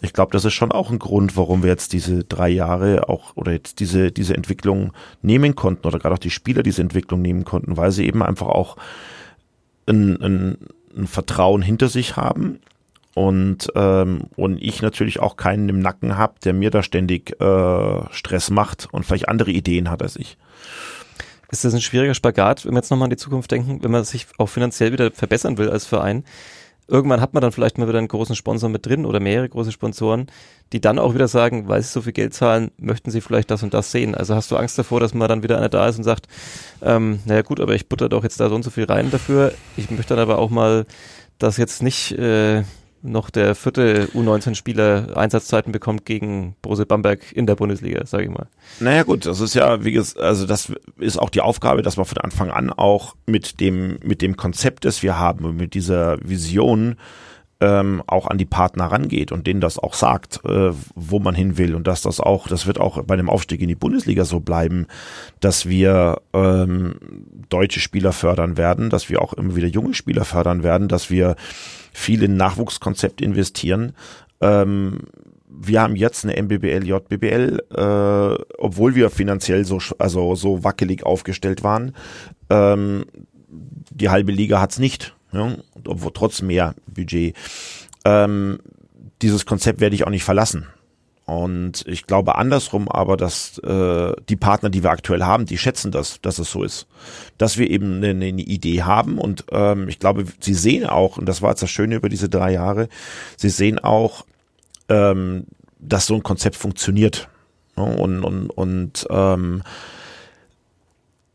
ich glaube, das ist schon auch ein Grund, warum wir jetzt diese drei Jahre auch oder jetzt diese, diese Entwicklung nehmen konnten oder gerade auch die Spieler diese Entwicklung nehmen konnten, weil sie eben einfach auch ein, ein, ein Vertrauen hinter sich haben und ähm, und ich natürlich auch keinen im Nacken habe, der mir da ständig äh, Stress macht und vielleicht andere Ideen hat als ich. Ist das ein schwieriger Spagat, wenn wir jetzt nochmal an die Zukunft denken, wenn man sich auch finanziell wieder verbessern will als Verein? Irgendwann hat man dann vielleicht mal wieder einen großen Sponsor mit drin oder mehrere große Sponsoren, die dann auch wieder sagen, weil sie so viel Geld zahlen, möchten sie vielleicht das und das sehen. Also hast du Angst davor, dass mal dann wieder einer da ist und sagt, ähm, naja gut, aber ich butter doch jetzt da so und so viel rein dafür. Ich möchte dann aber auch mal, dass jetzt nicht äh, noch der vierte U19-Spieler Einsatzzeiten bekommt gegen Borussia Bamberg in der Bundesliga, sage ich mal. Naja gut, das ist ja, wie gesagt, also das ist auch die Aufgabe, dass man von Anfang an auch mit dem, mit dem Konzept, das wir haben und mit dieser Vision ähm, auch an die Partner rangeht und denen das auch sagt, äh, wo man hin will und dass das auch, das wird auch bei dem Aufstieg in die Bundesliga so bleiben, dass wir ähm, deutsche Spieler fördern werden, dass wir auch immer wieder junge Spieler fördern werden, dass wir viel in Nachwuchskonzept investieren. Ähm, wir haben jetzt eine MBBL, JBBL, äh, obwohl wir finanziell so, also so wackelig aufgestellt waren. Ähm, die halbe Liga hat's nicht, ja, obwohl trotz mehr Budget. Ähm, dieses Konzept werde ich auch nicht verlassen. Und ich glaube andersrum aber, dass äh, die Partner, die wir aktuell haben, die schätzen das, dass es so ist. Dass wir eben eine, eine Idee haben und ähm, ich glaube, sie sehen auch, und das war jetzt das Schöne über diese drei Jahre, sie sehen auch, ähm, dass so ein Konzept funktioniert. Und, und, und ähm,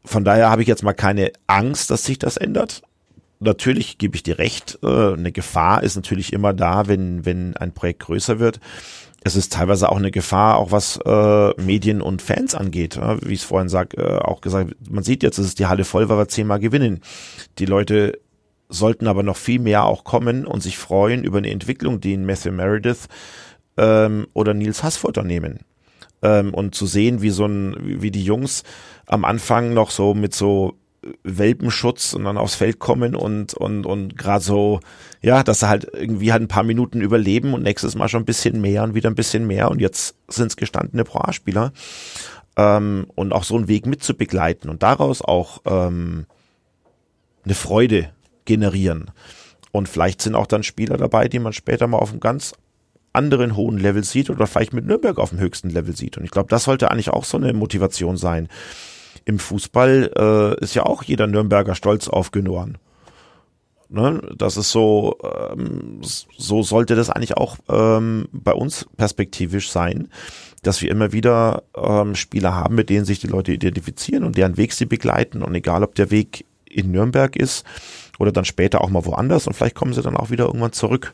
von daher habe ich jetzt mal keine Angst, dass sich das ändert. Natürlich gebe ich dir recht, äh, eine Gefahr ist natürlich immer da, wenn, wenn ein Projekt größer wird es ist teilweise auch eine Gefahr, auch was äh, Medien und Fans angeht. Wie ich es vorhin sag, äh, auch gesagt, man sieht jetzt, es ist die Halle voll, weil wir zehnmal gewinnen. Die Leute sollten aber noch viel mehr auch kommen und sich freuen über eine Entwicklung, die in Matthew Meredith ähm, oder Nils Hassfutter nehmen. Ähm, und zu sehen, wie so ein, wie die Jungs am Anfang noch so mit so Welpenschutz und dann aufs Feld kommen und und und gerade so ja, dass sie halt irgendwie halt ein paar Minuten überleben und nächstes Mal schon ein bisschen mehr und wieder ein bisschen mehr. Und jetzt sind es gestandene Pro A-Spieler ähm, und auch so einen Weg mit zu begleiten und daraus auch ähm, eine Freude generieren. Und vielleicht sind auch dann Spieler dabei, die man später mal auf einem ganz anderen hohen Level sieht oder vielleicht mit Nürnberg auf dem höchsten Level sieht. Und ich glaube, das sollte eigentlich auch so eine Motivation sein im Fußball äh, ist ja auch jeder Nürnberger stolz auf Genoan. Ne? Das ist so, ähm, so sollte das eigentlich auch ähm, bei uns perspektivisch sein, dass wir immer wieder ähm, Spieler haben, mit denen sich die Leute identifizieren und deren Weg sie begleiten. Und egal, ob der Weg in Nürnberg ist oder dann später auch mal woanders und vielleicht kommen sie dann auch wieder irgendwann zurück.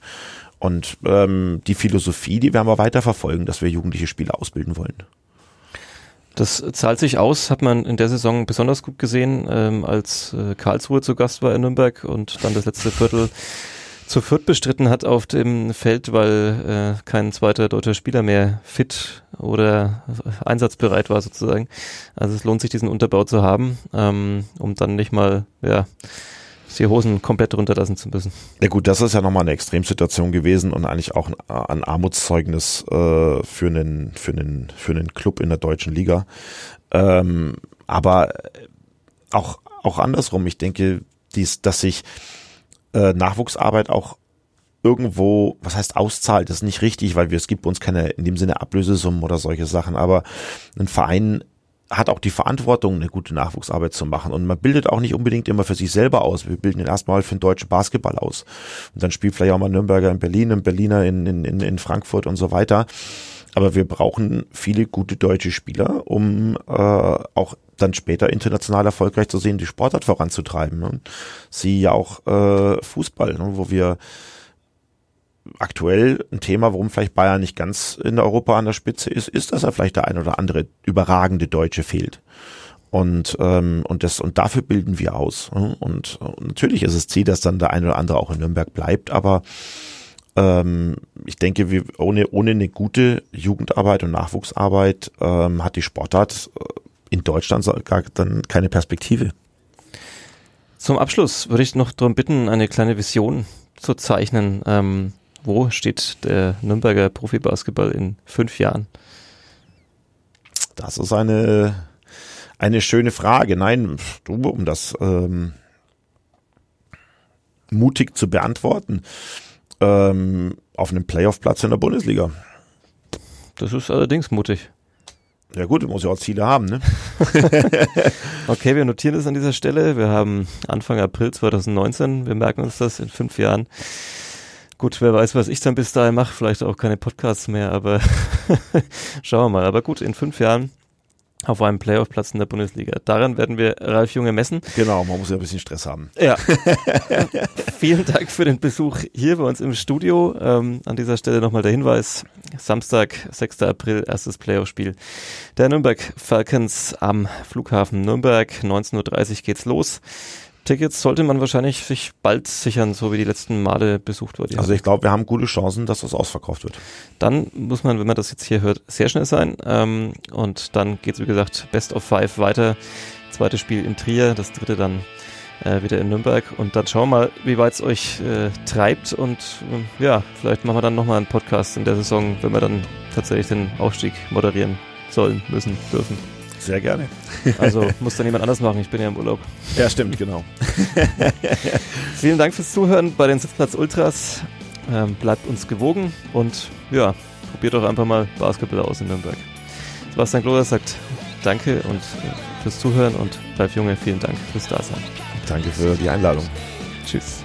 Und ähm, die Philosophie, die werden wir weiter verfolgen, dass wir jugendliche Spieler ausbilden wollen. Das zahlt sich aus, hat man in der Saison besonders gut gesehen, ähm, als äh, Karlsruhe zu Gast war in Nürnberg und dann das letzte Viertel zu Fürth bestritten hat auf dem Feld, weil äh, kein zweiter deutscher Spieler mehr fit oder einsatzbereit war sozusagen. Also es lohnt sich, diesen Unterbau zu haben, ähm, um dann nicht mal ja, die Hosen komplett runterlassen zu müssen. Ja gut, das ist ja nochmal eine Extremsituation gewesen und eigentlich auch ein, ein Armutszeugnis äh, für, einen, für, einen, für einen Club in der deutschen Liga. Ähm, aber auch, auch andersrum, ich denke, dies, dass sich äh, Nachwuchsarbeit auch irgendwo, was heißt auszahlt, das ist nicht richtig, weil wir, es gibt bei uns keine in dem Sinne Ablösesummen oder solche Sachen, aber ein Verein hat auch die Verantwortung, eine gute Nachwuchsarbeit zu machen. Und man bildet auch nicht unbedingt immer für sich selber aus. Wir bilden den erstmal für den deutschen Basketball aus. Und dann spielt vielleicht auch mal Nürnberger in Berlin, ein Berliner in, in, in Frankfurt und so weiter. Aber wir brauchen viele gute deutsche Spieler, um äh, auch dann später international erfolgreich zu sehen, die Sportart voranzutreiben. Ne? Sie ja auch äh, Fußball, ne? wo wir aktuell ein Thema, warum vielleicht Bayern nicht ganz in Europa an der Spitze ist, ist, dass er vielleicht der ein oder andere überragende Deutsche fehlt. Und, ähm, und, das, und dafür bilden wir aus. Und, und natürlich ist es Ziel, dass dann der ein oder andere auch in Nürnberg bleibt, aber ähm, ich denke, wir, ohne, ohne eine gute Jugendarbeit und Nachwuchsarbeit ähm, hat die Sportart äh, in Deutschland gar dann keine Perspektive. Zum Abschluss würde ich noch darum bitten, eine kleine Vision zu zeichnen. Ähm, wo steht der Nürnberger Profibasketball in fünf Jahren? Das ist eine, eine schöne Frage. Nein, um das ähm, mutig zu beantworten, ähm, auf einem Playoff-Platz in der Bundesliga. Das ist allerdings mutig. Ja gut, du musst ja auch Ziele haben, ne? okay, wir notieren das an dieser Stelle. Wir haben Anfang April 2019. Wir merken uns das in fünf Jahren. Gut, wer weiß, was ich dann bis dahin mache. Vielleicht auch keine Podcasts mehr, aber schauen wir mal. Aber gut, in fünf Jahren auf einem Playoff-Platz in der Bundesliga. Daran werden wir Ralf Junge messen. Genau, man muss ja ein bisschen Stress haben. Ja. Vielen Dank für den Besuch hier bei uns im Studio. Ähm, an dieser Stelle nochmal der Hinweis. Samstag, 6. April, erstes Playoff-Spiel der Nürnberg Falcons am Flughafen Nürnberg. 19.30 Uhr geht's los. Tickets sollte man wahrscheinlich sich bald sichern, so wie die letzten Male besucht wurde. Also ich glaube, wir haben gute Chancen, dass das ausverkauft wird. Dann muss man, wenn man das jetzt hier hört, sehr schnell sein. Ähm, und dann geht's wie gesagt, Best of Five weiter. Zweites Spiel in Trier, das dritte dann äh, wieder in Nürnberg. Und dann schauen wir mal, wie weit es euch äh, treibt. Und äh, ja, vielleicht machen wir dann nochmal einen Podcast in der Saison, wenn wir dann tatsächlich den Aufstieg moderieren sollen, müssen, dürfen. Sehr gerne. Also muss dann jemand anders machen, ich bin ja im Urlaub. Ja, stimmt, genau. Vielen Dank fürs Zuhören bei den Sitzplatz Ultras. Ähm, bleibt uns gewogen und ja, probiert doch einfach mal Basketball aus in Nürnberg. Sebastian Gloder sagt Danke und äh, fürs Zuhören und Ralf Junge, vielen Dank fürs Dasein. Danke für die Einladung. Tschüss.